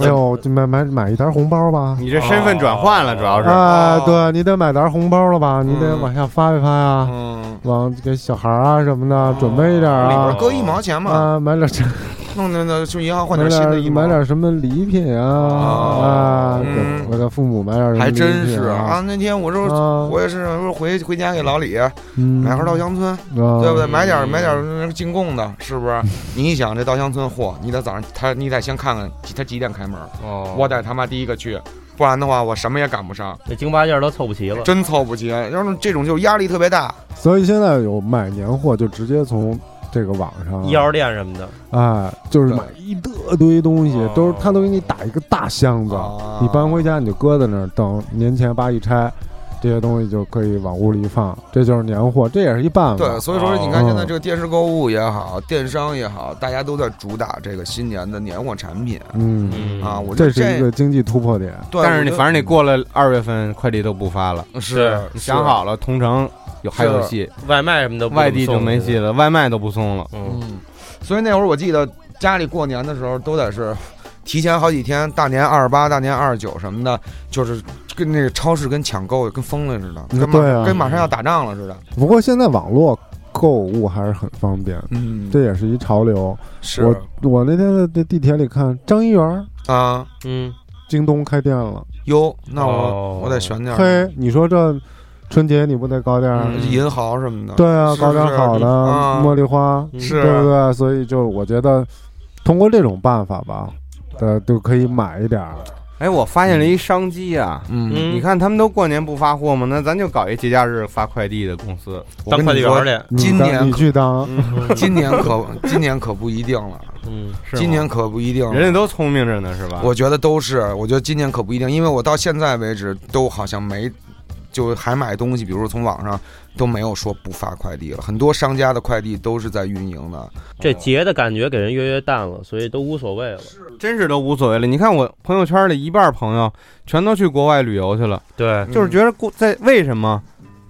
Speaker 5: 哎呦，就买买买一沓红包吧。
Speaker 3: 你这身份转换了，主要是。
Speaker 5: 啊，对你得买沓红包了吧？你得
Speaker 2: 嗯
Speaker 5: 往下发一发呀，
Speaker 2: 嗯，
Speaker 5: 往给小孩儿啊什么的准备一点
Speaker 2: 里边
Speaker 5: 啊。
Speaker 2: 搁一毛钱嘛，
Speaker 5: 啊，买点 这
Speaker 2: 弄那那去银行换
Speaker 5: 买
Speaker 2: 点新的衣
Speaker 5: 服买，点什么礼品啊啊，
Speaker 2: 嗯
Speaker 5: 给我给父母买点什么
Speaker 2: 还真是
Speaker 5: 啊。
Speaker 2: 那天我说
Speaker 5: 啊
Speaker 2: 我也是，我说回回家给老李
Speaker 5: 嗯，
Speaker 2: 买盒稻香村，
Speaker 5: 啊
Speaker 2: 对不对？买点买点那个进贡的，是不是？你一想这稻香村，嚯，你得早上他你得先看看他几点开门，
Speaker 4: 哦，
Speaker 2: 我得他妈第一个去，不然的话我什么也赶不上，
Speaker 4: 这京八件都凑不齐了。
Speaker 2: 真凑不齐。要是这种就压力特别大，
Speaker 5: 所以现在有买年货就直接从这个网上
Speaker 4: 药店什么的，
Speaker 5: 哎，就是买一大堆东西
Speaker 2: 哦，
Speaker 5: 都是他都给你打一个大箱子，
Speaker 2: 啊
Speaker 5: 你搬回家你就搁在那儿，等年前吧一拆，这些东西就可以往屋里一放，这就是年货，这也是一办法。
Speaker 2: 对，所以说你看
Speaker 5: 哦
Speaker 2: 现在这个电视购物也好，电商也好，大家都在主打这个新年的年货产品
Speaker 5: 嗯，
Speaker 4: 嗯
Speaker 2: 啊。我觉
Speaker 5: 这
Speaker 2: 得
Speaker 5: 是一个经济突破点。
Speaker 2: 对，
Speaker 3: 但是你反正你过了二月份，快递都不发了。
Speaker 2: 是
Speaker 3: 你想好了，同城有还有戏，
Speaker 4: 外卖什么的
Speaker 3: 外地就没戏了，外卖都不送了。
Speaker 4: 嗯，
Speaker 2: 嗯，所以那会儿我记得家里过年的时候都得是提前好几天，大年二十八、大年二十九什么的，就是跟那个超市跟抢购跟疯了似的，跟马、
Speaker 5: 对啊
Speaker 2: 跟马上要打仗了似的。
Speaker 5: 不过现在网络购物还是很方便，
Speaker 2: 嗯，
Speaker 5: 这也是一潮流。
Speaker 2: 是
Speaker 5: 我我那天在这地铁里看张一元，
Speaker 2: 啊，
Speaker 4: 嗯，
Speaker 5: 京东开店了，
Speaker 2: 哟，那我、
Speaker 4: 哦
Speaker 2: 我得选点
Speaker 5: 嘿，你说这春节你不得搞点？
Speaker 4: 嗯
Speaker 2: 银豪什么的。
Speaker 5: 对啊，搞点好的
Speaker 2: 啊
Speaker 5: 茉莉花，
Speaker 4: 嗯
Speaker 2: 是
Speaker 5: 对不对？所以就我觉得，通过这种办法吧，呃，都可以买一点儿。
Speaker 3: 哎，我发现了一商机啊！
Speaker 2: 嗯，
Speaker 4: 嗯
Speaker 3: 你看他们都过年不发货吗？那咱就搞一节假日发快递的公司。
Speaker 4: 当
Speaker 2: 我跟你说，
Speaker 4: 快递员去。
Speaker 2: 今年
Speaker 5: 你去当，
Speaker 2: 今年可今年可不一定了，
Speaker 4: 嗯，
Speaker 3: 是
Speaker 2: 今年可不一定。
Speaker 3: 人家都聪明着呢，是吧？
Speaker 2: 我觉得都是，我觉得今年可不一定，因为我到现在为止都好像没，就还买东西，比如说从网上都没有说不发快递了，很多商家的快递都是在运营的。
Speaker 4: 这节的感觉给人越来越淡了，所以都无所谓了。
Speaker 3: 真是都无所谓了。你看我朋友圈里一半朋友全都去国外旅游去了，
Speaker 4: 对，
Speaker 3: 就是觉得过在为什么？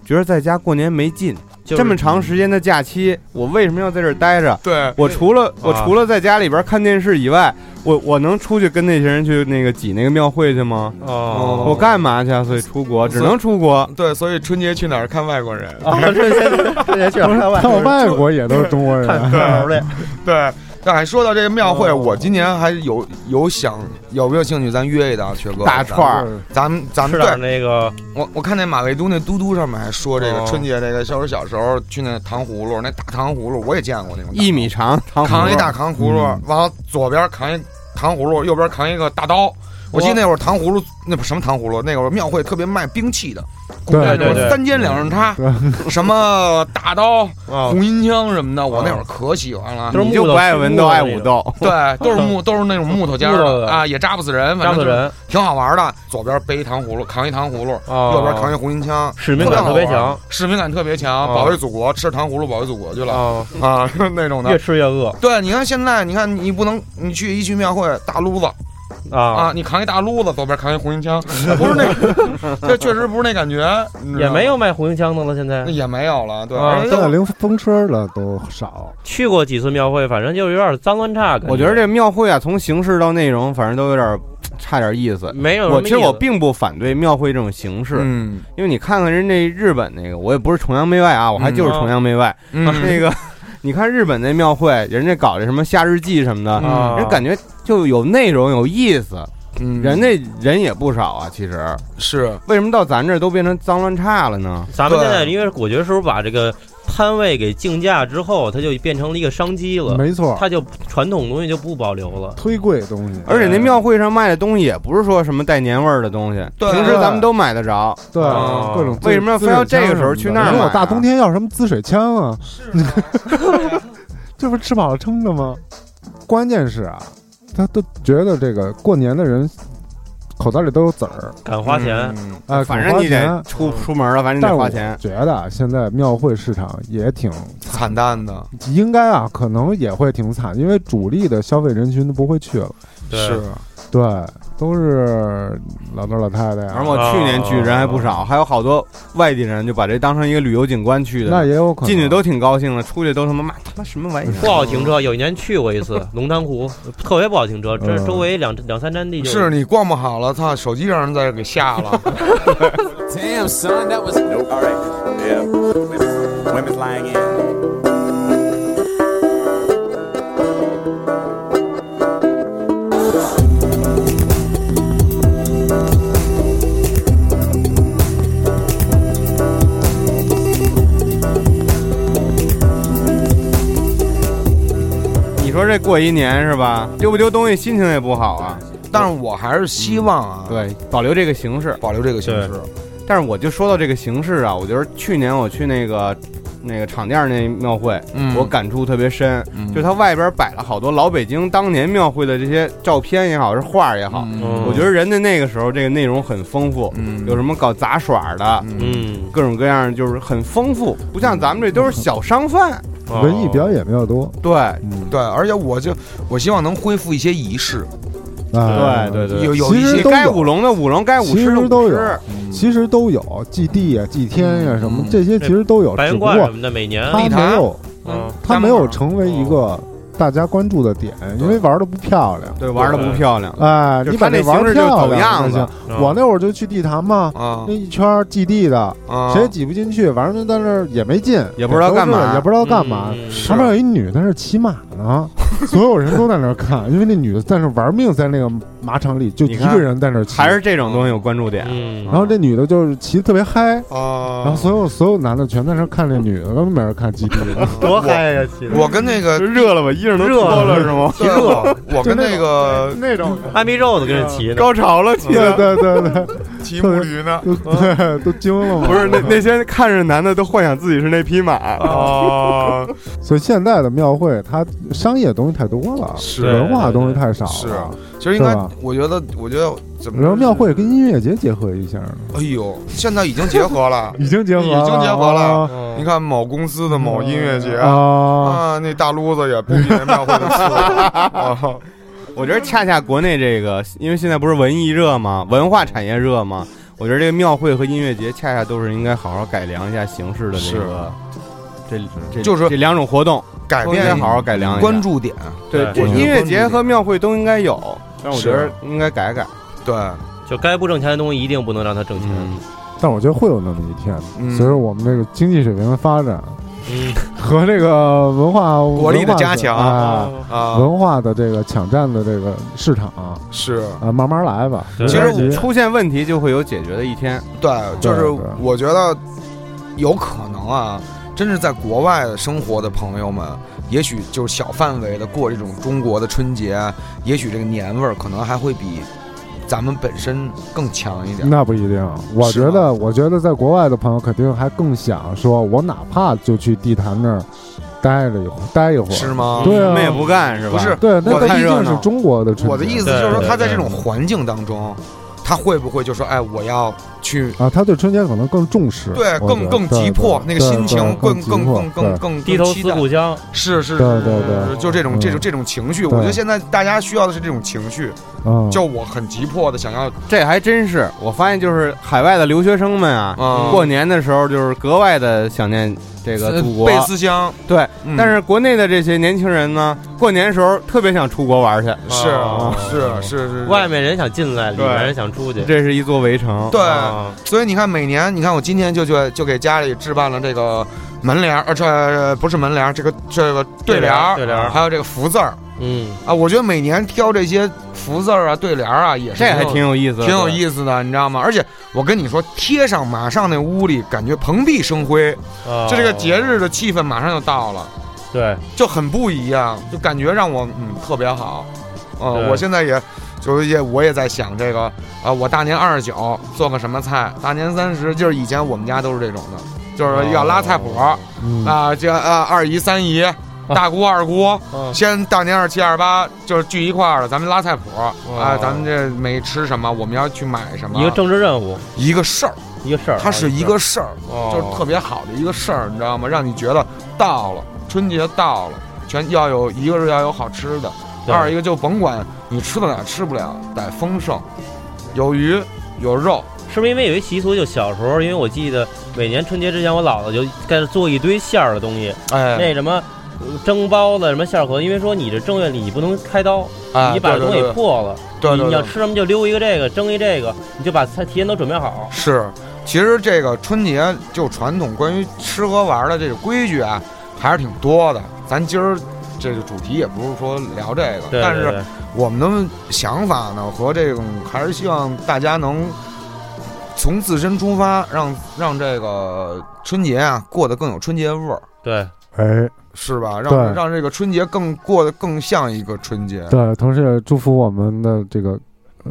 Speaker 3: 觉得在家过年没劲，
Speaker 4: 就是
Speaker 3: 这么长时间的假期，我为什么要在这儿待着？
Speaker 2: 对，
Speaker 3: 我除了我
Speaker 4: 啊
Speaker 3: 除了在家里边看电视以外，我我能出去跟那些人去那个挤那个庙会去吗？
Speaker 4: 哦，
Speaker 3: 我干嘛去啊？所以出国只能出国。
Speaker 2: 对，所以春节去哪儿看外国人？
Speaker 4: 啊，春节春节去看外
Speaker 5: 看外国也都是中国人。
Speaker 2: 对。哎，说到这个庙会，
Speaker 5: 哦
Speaker 2: 我今年还有有想有没有兴趣，咱约一道，缺哥。
Speaker 3: 大串儿，
Speaker 2: 咱们咱
Speaker 4: 吃
Speaker 2: 们对
Speaker 4: 点那个
Speaker 2: 我我看那马未都那嘟嘟上面还说这个
Speaker 4: 哦
Speaker 2: 春节这个，小时候小时候去那糖葫芦，那大糖葫芦我也见过那种大
Speaker 3: 一米长，糖葫芦
Speaker 2: 扛一大糖葫芦，
Speaker 5: 嗯
Speaker 2: 完了左边扛一糖葫芦，右边扛一个大刀。我记得那会儿糖葫芦，那不什么糖葫芦，那会儿庙会特别卖兵器的，古代
Speaker 5: 对
Speaker 2: 那种
Speaker 4: 对对
Speaker 2: 三尖两刃叉，什么大刀、
Speaker 4: 啊，
Speaker 2: 红缨枪什么的，我那会儿可喜欢了。
Speaker 3: 你就不爱文斗，爱武斗。
Speaker 2: 对，都是木，都是那种木头尖
Speaker 4: 的
Speaker 2: 啊，也扎不死人，
Speaker 4: 扎死人，
Speaker 2: 挺好玩的。左边背一糖葫芦，扛一糖葫芦，
Speaker 4: 哦
Speaker 2: 右边扛一红缨枪，
Speaker 4: 使命感特别强，
Speaker 2: 使命感特别强，
Speaker 4: 哦
Speaker 2: 保卫祖国，吃糖葫芦保卫祖国去了
Speaker 4: 啊，
Speaker 2: 啊，那种的越。
Speaker 4: 吃越饿
Speaker 2: 对，你看现在，你看你不能，你去一去庙会，大撸子
Speaker 4: 啊
Speaker 2: 啊，你扛一大撸子，左边扛一红缨枪，不是那个，这确实不是那感觉，
Speaker 4: 也没有卖红缨枪的了。现在
Speaker 2: 那也没有了，对，
Speaker 5: 现在连风车了都少。
Speaker 4: 去过几次庙会，反正就有点脏乱差感。
Speaker 3: 我觉得这庙会啊，从形式到内容，反正都有点差点意思。
Speaker 4: 没有
Speaker 3: 我其实我并不反对庙会这种形式，
Speaker 2: 嗯
Speaker 3: 因为你看看人家日本那个，我也不是崇洋媚外啊，我还就是崇洋媚外。
Speaker 2: 嗯
Speaker 3: 那个，你看日本那庙会，人家搞这什么夏日祭什么的，
Speaker 2: 嗯。
Speaker 3: 人感觉就有内容有意思，
Speaker 2: 嗯。
Speaker 3: 人那人也不少啊。其实。
Speaker 2: 是。
Speaker 3: 为什么到咱这儿都变成脏乱差了呢？
Speaker 4: 咱们现在因为我觉得是不是把这个摊位给竞价之后，它就变成了一个商机了，
Speaker 5: 没错，
Speaker 4: 它就传统东西就不保留了。
Speaker 5: 推贵东西，
Speaker 3: 而且那庙会上卖的东西也不是说什么带年味儿的东西，
Speaker 2: 对
Speaker 3: 平时咱们都买得着。
Speaker 5: 对
Speaker 4: 哦
Speaker 5: 各种
Speaker 3: 为什么要非要这个时候去那儿
Speaker 5: 没有
Speaker 3: 买啊
Speaker 5: 大冬天要什么滋水枪啊？这不是吃饱了撑的吗？关键是啊，他都觉得这个过年的人口袋里都有籽儿
Speaker 4: 敢花钱，
Speaker 2: 嗯
Speaker 5: 啊，
Speaker 3: 反正你得
Speaker 5: 敢花钱
Speaker 3: 出出门了，反正得花钱。
Speaker 5: 觉得啊现在庙会市场也挺
Speaker 2: 惨淡的，
Speaker 5: 应该啊，可能也会挺惨，因为主力的消费人群都不会去了，
Speaker 4: 对
Speaker 2: 是
Speaker 5: 对，都是老头老太太呀、
Speaker 3: 而我去年去人还不少，还有好多外地人就把这当成一个旅游景观去的，
Speaker 5: 那也有可能
Speaker 3: 进去都挺高兴的，出去都他妈妈他妈什么玩意儿？
Speaker 4: 不好停车。有一年去过一次龙潭湖，特别不好停车，这
Speaker 5: 嗯
Speaker 4: 周围两两三站地就是
Speaker 2: 你逛不好了，操，手机让人在这给下了。
Speaker 10: Damn, son, that was. Nope. All right. Yeah. Women's, women's lying in.
Speaker 3: 说这过一年是吧？丢不丢东西，心情也不好啊。
Speaker 2: 但是我还是希望啊，
Speaker 3: 对，保留这个形式。
Speaker 2: 保留这个形式。
Speaker 3: 但是我就说到这个形式啊，我觉得去年我去那个那个厂店那庙会，
Speaker 2: 嗯
Speaker 3: 我感触特别深。
Speaker 2: 嗯
Speaker 3: 就它外边摆了好多老北京当年庙会的这些照片也好，是画也好，
Speaker 2: 嗯
Speaker 3: 我觉得人家那个时候这个内容很丰富，
Speaker 2: 嗯
Speaker 3: 有什么搞杂耍的，
Speaker 4: 嗯，
Speaker 3: 各种各样，就是很丰富，不像咱们这都是小商贩。
Speaker 5: 文艺表演比较多，
Speaker 3: 对，
Speaker 5: 嗯，
Speaker 2: 对，而且我就我希望能恢复一些仪式，
Speaker 5: 啊
Speaker 3: 对对对，
Speaker 2: 有有一些
Speaker 5: 其实都
Speaker 3: 该舞龙的舞龙，该舞狮的舞
Speaker 5: 都有
Speaker 3: 狮。，
Speaker 5: 其实都有祭地啊、祭天呀、什么
Speaker 2: 嗯。
Speaker 5: 这些，其实都有，
Speaker 4: 白云
Speaker 5: 只不过
Speaker 4: 观什么的，每年
Speaker 5: 它没有，
Speaker 4: 嗯
Speaker 5: 它没有成为一个大家关注的点，因为玩的不漂亮。
Speaker 3: 对，玩的不漂亮。
Speaker 5: 哎，你把那玩
Speaker 3: 他那形式就
Speaker 5: 漂
Speaker 3: 走样子
Speaker 5: 亮就行。
Speaker 4: 嗯。
Speaker 5: 我那会儿就去地坛嘛，
Speaker 2: 啊。
Speaker 5: 那一圈儿祭地的，
Speaker 2: 啊，
Speaker 5: 谁也挤不进去，反正在那儿也没进，
Speaker 3: 也不知道干嘛。
Speaker 5: 也不知道干嘛。
Speaker 4: 嗯。
Speaker 5: 旁边有一女的在那骑马呢，所有人都在那儿看，因为那女的在那玩命，在那个马场里就一个人在那儿骑，
Speaker 3: 还是这种东西有关注点。
Speaker 4: 嗯，
Speaker 5: 然后这女的就是骑得特别嗨，
Speaker 2: 啊，
Speaker 5: 然后所有所有男的全在那儿看这女的，根本没人看基地。的。
Speaker 3: 多嗨呀！其实
Speaker 2: 我跟那个
Speaker 3: 热了吧，衣裳都脱了是吗？
Speaker 2: 热我我跟那个
Speaker 5: 那种
Speaker 4: 安鼻肉的跟着骑呢，
Speaker 3: 高潮了，骑
Speaker 5: 对
Speaker 3: 的
Speaker 5: 对对对，
Speaker 2: 骑木驴呢，
Speaker 5: 都对都惊了嘛。
Speaker 3: 不是那那些看着男的都幻想自己是那匹马。
Speaker 2: 啊，
Speaker 5: 所以现在的庙会，它商业东西太多了，
Speaker 2: 是
Speaker 5: 文化东西太少了。
Speaker 2: 是，其实应该，我觉得，我觉得怎么
Speaker 5: 然后庙会跟音乐节结合一下呢，
Speaker 2: 哎呦，现在已经结合了，
Speaker 5: 已经结合了，
Speaker 2: 已经结合了
Speaker 5: 啊
Speaker 2: 你看某公司的某音乐节
Speaker 5: 啊，
Speaker 2: 啊，那大撸子也不比那庙会的次啊。
Speaker 3: 我觉得恰恰国内这个，因为现在不是文艺热吗？文化产业热吗？我觉得这个庙会和音乐节恰恰都是应该好好改良一下形式的这个，这这
Speaker 2: 就是
Speaker 3: 这两种活动
Speaker 2: 改变
Speaker 3: 都应该好好改良
Speaker 2: 关。注点，
Speaker 3: 对，音乐节和庙会都应该有，但我觉得应该改改。
Speaker 2: 对，
Speaker 4: 就该不挣钱的东西一定不能让它挣钱。
Speaker 3: 嗯，
Speaker 5: 但我觉得会有那么一天，
Speaker 2: 嗯。
Speaker 5: 随着我们这个经济水平的发展
Speaker 4: 嗯，
Speaker 5: 和这个文化
Speaker 2: 国力的加强。
Speaker 5: 啊，
Speaker 2: 啊，
Speaker 5: 文化的这个抢占的这个市场
Speaker 2: 是。
Speaker 5: 啊，慢慢来吧。
Speaker 2: 其实
Speaker 3: 出现问题就会有解决的一天。
Speaker 2: 对，就是我觉得有可能啊，真是在国外的生活的朋友们，也许就是小范围的过这种中国的春节，也许这个年味儿可能还会比咱们本身更强一点。
Speaker 5: 那不一定，我觉得，我觉得在国外的朋友肯定还更想说，我哪怕就去地坛那儿待着一会儿，待一会儿，
Speaker 2: 是吗？
Speaker 5: 对啊
Speaker 3: 什么也不干是吧？
Speaker 2: 不是
Speaker 5: 对，那
Speaker 2: 我的
Speaker 5: 毕
Speaker 3: 看热闹
Speaker 5: 竟是中国的春节。
Speaker 2: 我的意思就是说，他在这种环境当中，他会不会就说，哎，我要去
Speaker 5: 啊，他对春节可能更重视，
Speaker 2: 对，更更急迫，那个心情更更更更更
Speaker 4: 低头思故乡，
Speaker 2: 是是
Speaker 5: 对
Speaker 2: 是是
Speaker 5: 对对
Speaker 2: 是就这种这种这种情绪，我觉得现在大家需要的是这种情绪，
Speaker 5: 嗯，
Speaker 2: 就我很急迫的想要
Speaker 3: 这还真是，我发现就是海外的留学生们啊，
Speaker 2: 嗯
Speaker 3: 过年的时候就是格外的想念这个祖国
Speaker 2: 背思乡，
Speaker 3: 对，
Speaker 2: 嗯
Speaker 3: 但是国内的这些年轻人呢，过年的时候特别想出国玩去，
Speaker 2: 是
Speaker 4: 哦
Speaker 2: 是是是，
Speaker 4: 外面人想进来，里面人想出去。
Speaker 3: 这是一座围城。
Speaker 2: 对
Speaker 4: 啊，
Speaker 2: 所以你看，每年你看我今天就就就给家里置办了这个门帘儿，呃，这不是门帘儿，这个这个对联儿，
Speaker 4: 对联儿
Speaker 2: 还有这个福字儿
Speaker 4: 嗯，
Speaker 2: 啊。我觉得每年挑这些福字儿啊、对联儿啊，也是
Speaker 3: 这还挺有意思的，
Speaker 2: 挺有意思的，你知道吗？而且我跟你说，贴上马上那屋里感觉蓬荜生辉，
Speaker 4: 哦
Speaker 2: 就这个节日的气氛马上就到了，
Speaker 4: 对，
Speaker 2: 就很不一样，就感觉让我嗯特别好。呃，我现在也就是也我也在想这个啊、我大年二十九做个什么菜，大年三十就是以前我们家都是这种的，就是要拉菜谱啊、
Speaker 5: 嗯。
Speaker 2: 这啊二姨三姨。大姑二姑，
Speaker 4: 嗯。
Speaker 2: 先大年二七二八就是聚一块儿了，咱们拉菜谱啊、
Speaker 4: 哦。
Speaker 2: 咱们这每吃什么，我们要去买什么，
Speaker 4: 一个政治任务，
Speaker 2: 一个事儿，
Speaker 4: 一个事儿，
Speaker 2: 它是一个事儿，
Speaker 4: 哦。
Speaker 2: 就是特别好的一个事儿，你知道吗？让你觉得到了春节到了，全要有一个是要有好吃的，
Speaker 4: 对
Speaker 2: 二一个就甭管你吃得了吃不了，得丰盛，有鱼有肉，
Speaker 4: 是不是因为有一习俗，就小时候，因为我记得每年春节之前，我姥姥就开始做一堆馅儿的东西，
Speaker 2: 哎，
Speaker 4: 那什么呃蒸包子、什么馅儿盒，因为说你这正月里你不能开刀，
Speaker 2: 哎
Speaker 4: 你把东西
Speaker 2: 对对对
Speaker 4: 破了，你你要吃什么就溜一个这个，蒸一这个，你就把菜提前都准备好。
Speaker 2: 是，其实这个春节就传统关于吃喝玩的这个规矩啊，还是挺多的。咱今儿这个主题也不是说聊这个，但是我们的想法呢和这种还是希望大家能从自身出发，让让这个春节啊过得更有春节味儿，
Speaker 4: 对，
Speaker 5: 哎，
Speaker 2: 是吧？让让这个春节更过得更像一个春节。
Speaker 5: 对，同时也祝福我们的这个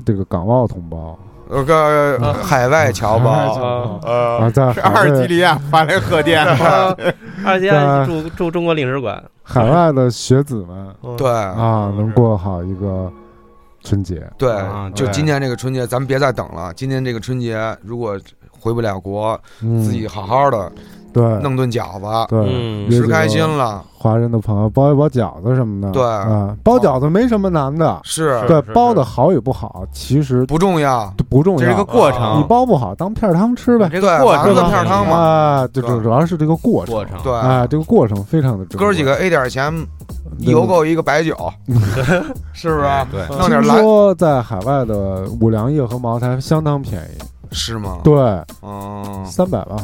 Speaker 5: 这个港澳同胞。
Speaker 2: 呃个海外侨胞，呃
Speaker 5: 啊，在
Speaker 3: 是阿尔及利亚发来贺电，
Speaker 4: 阿尔
Speaker 5: 及利亚
Speaker 4: 驻驻中国领事馆，
Speaker 5: 海外的学子们
Speaker 4: 嗯
Speaker 2: 对
Speaker 5: 啊，能过好一个春节。
Speaker 2: 对就今年这个春节，咱们别再等了。今年这个春节，如果回不了国，
Speaker 5: 嗯，
Speaker 2: 自己好好的
Speaker 5: 对。
Speaker 2: 弄顿饺子，
Speaker 5: 对，
Speaker 2: 吃开心了。
Speaker 5: 华人的朋友包一包饺子什么的，
Speaker 2: 对。
Speaker 5: 啊，包饺子没什么难的，
Speaker 2: 是。
Speaker 5: 对，包的好与不好其实
Speaker 2: 不重要，
Speaker 5: 都不重要。
Speaker 3: 这是个，过
Speaker 2: 啊
Speaker 3: 程，
Speaker 5: 你包不好当片儿汤吃呗，
Speaker 3: 这
Speaker 2: 对
Speaker 3: 个过程
Speaker 2: 片儿汤嘛。
Speaker 5: 啊，就
Speaker 2: 对。
Speaker 5: 主主要是这个过程，
Speaker 3: 过程，
Speaker 2: 对，
Speaker 5: 哎，这个过程非常的重要。
Speaker 2: 哥儿几个 A 点钱，邮购一个白酒，是不是？
Speaker 3: 对，
Speaker 2: 弄点蓝
Speaker 5: 说在海外的五粮液和茅台相当便宜，
Speaker 2: 是吗？
Speaker 5: 对，
Speaker 2: 嗯，
Speaker 5: 三百吧，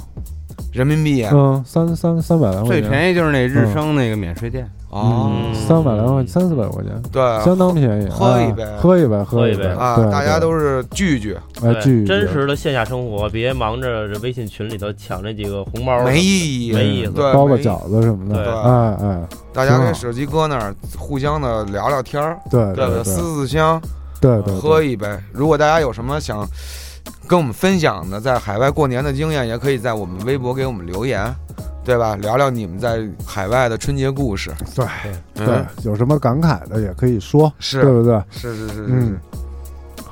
Speaker 2: 人民币
Speaker 5: 嗯，三三三百来块
Speaker 3: 最
Speaker 5: 钱，
Speaker 3: 便宜就是那日升那个免税店，
Speaker 2: 哦，
Speaker 5: 嗯，三百来块，三四百块钱，
Speaker 2: 对
Speaker 5: 相当便宜，啊。
Speaker 2: 喝一杯。
Speaker 5: 喝一杯，
Speaker 4: 喝一杯。
Speaker 2: 啊，
Speaker 5: 对，
Speaker 2: 大家
Speaker 5: 对
Speaker 2: 都是聚聚，
Speaker 5: 哎
Speaker 4: 对
Speaker 5: 聚一聚。
Speaker 4: 真实的线下生活，别忙着这微信群里头抢这几个红包，
Speaker 2: 没意义，
Speaker 4: 没意思。
Speaker 2: 对，没
Speaker 5: 包个饺子什么的，
Speaker 4: 对
Speaker 5: 哎哎，
Speaker 2: 大家
Speaker 5: 挺好
Speaker 2: 给手机搁那儿，互相的聊聊天儿，
Speaker 5: 对
Speaker 2: 对不对？
Speaker 5: 对。
Speaker 2: 撕撕香，
Speaker 5: 对对，
Speaker 2: 喝一杯。如果大家有什么想跟我们分享的，在海外过年的经验，也可以在我们微博给我们留言，对吧？聊聊你们在海外的春节故事。
Speaker 5: 对
Speaker 2: 嗯
Speaker 5: 对，有什么感慨的也可以说，
Speaker 2: 是
Speaker 5: 对不对？
Speaker 2: 是是是是
Speaker 5: 嗯
Speaker 2: 是，，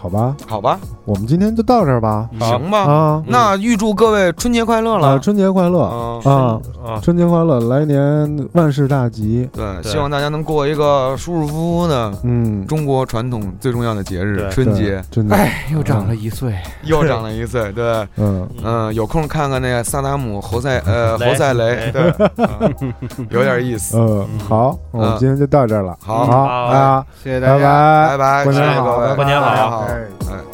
Speaker 5: 好吧，
Speaker 2: 好吧，
Speaker 5: 我们今天就到这儿吧，
Speaker 2: 行吧。
Speaker 5: 啊，
Speaker 2: 那预祝各位春节快乐。
Speaker 5: 啊，
Speaker 2: 了。
Speaker 5: 春节快乐。
Speaker 2: 嗯。
Speaker 5: 啊，
Speaker 4: 啊，
Speaker 5: 春节快乐，来年万事大吉，
Speaker 2: 对，希望大家能过一个舒舒服服的
Speaker 5: 嗯，
Speaker 2: 中国传统最重要的节日春节。
Speaker 5: 真的，
Speaker 3: 哎，又长了一岁，
Speaker 2: 又长了一岁，对，
Speaker 5: 嗯，
Speaker 2: 嗯，有空看看那个萨达姆侯赛呃 侯赛雷，对，嗯 有点意思。
Speaker 5: 嗯，好，我们
Speaker 2: 嗯
Speaker 5: 今天就到这儿了，
Speaker 2: 好。
Speaker 5: 好
Speaker 4: 好。
Speaker 5: 啊，
Speaker 3: 谢谢大家。
Speaker 2: 拜
Speaker 5: 拜，
Speaker 2: 拜，
Speaker 5: 过年好
Speaker 4: 过年好
Speaker 2: 大家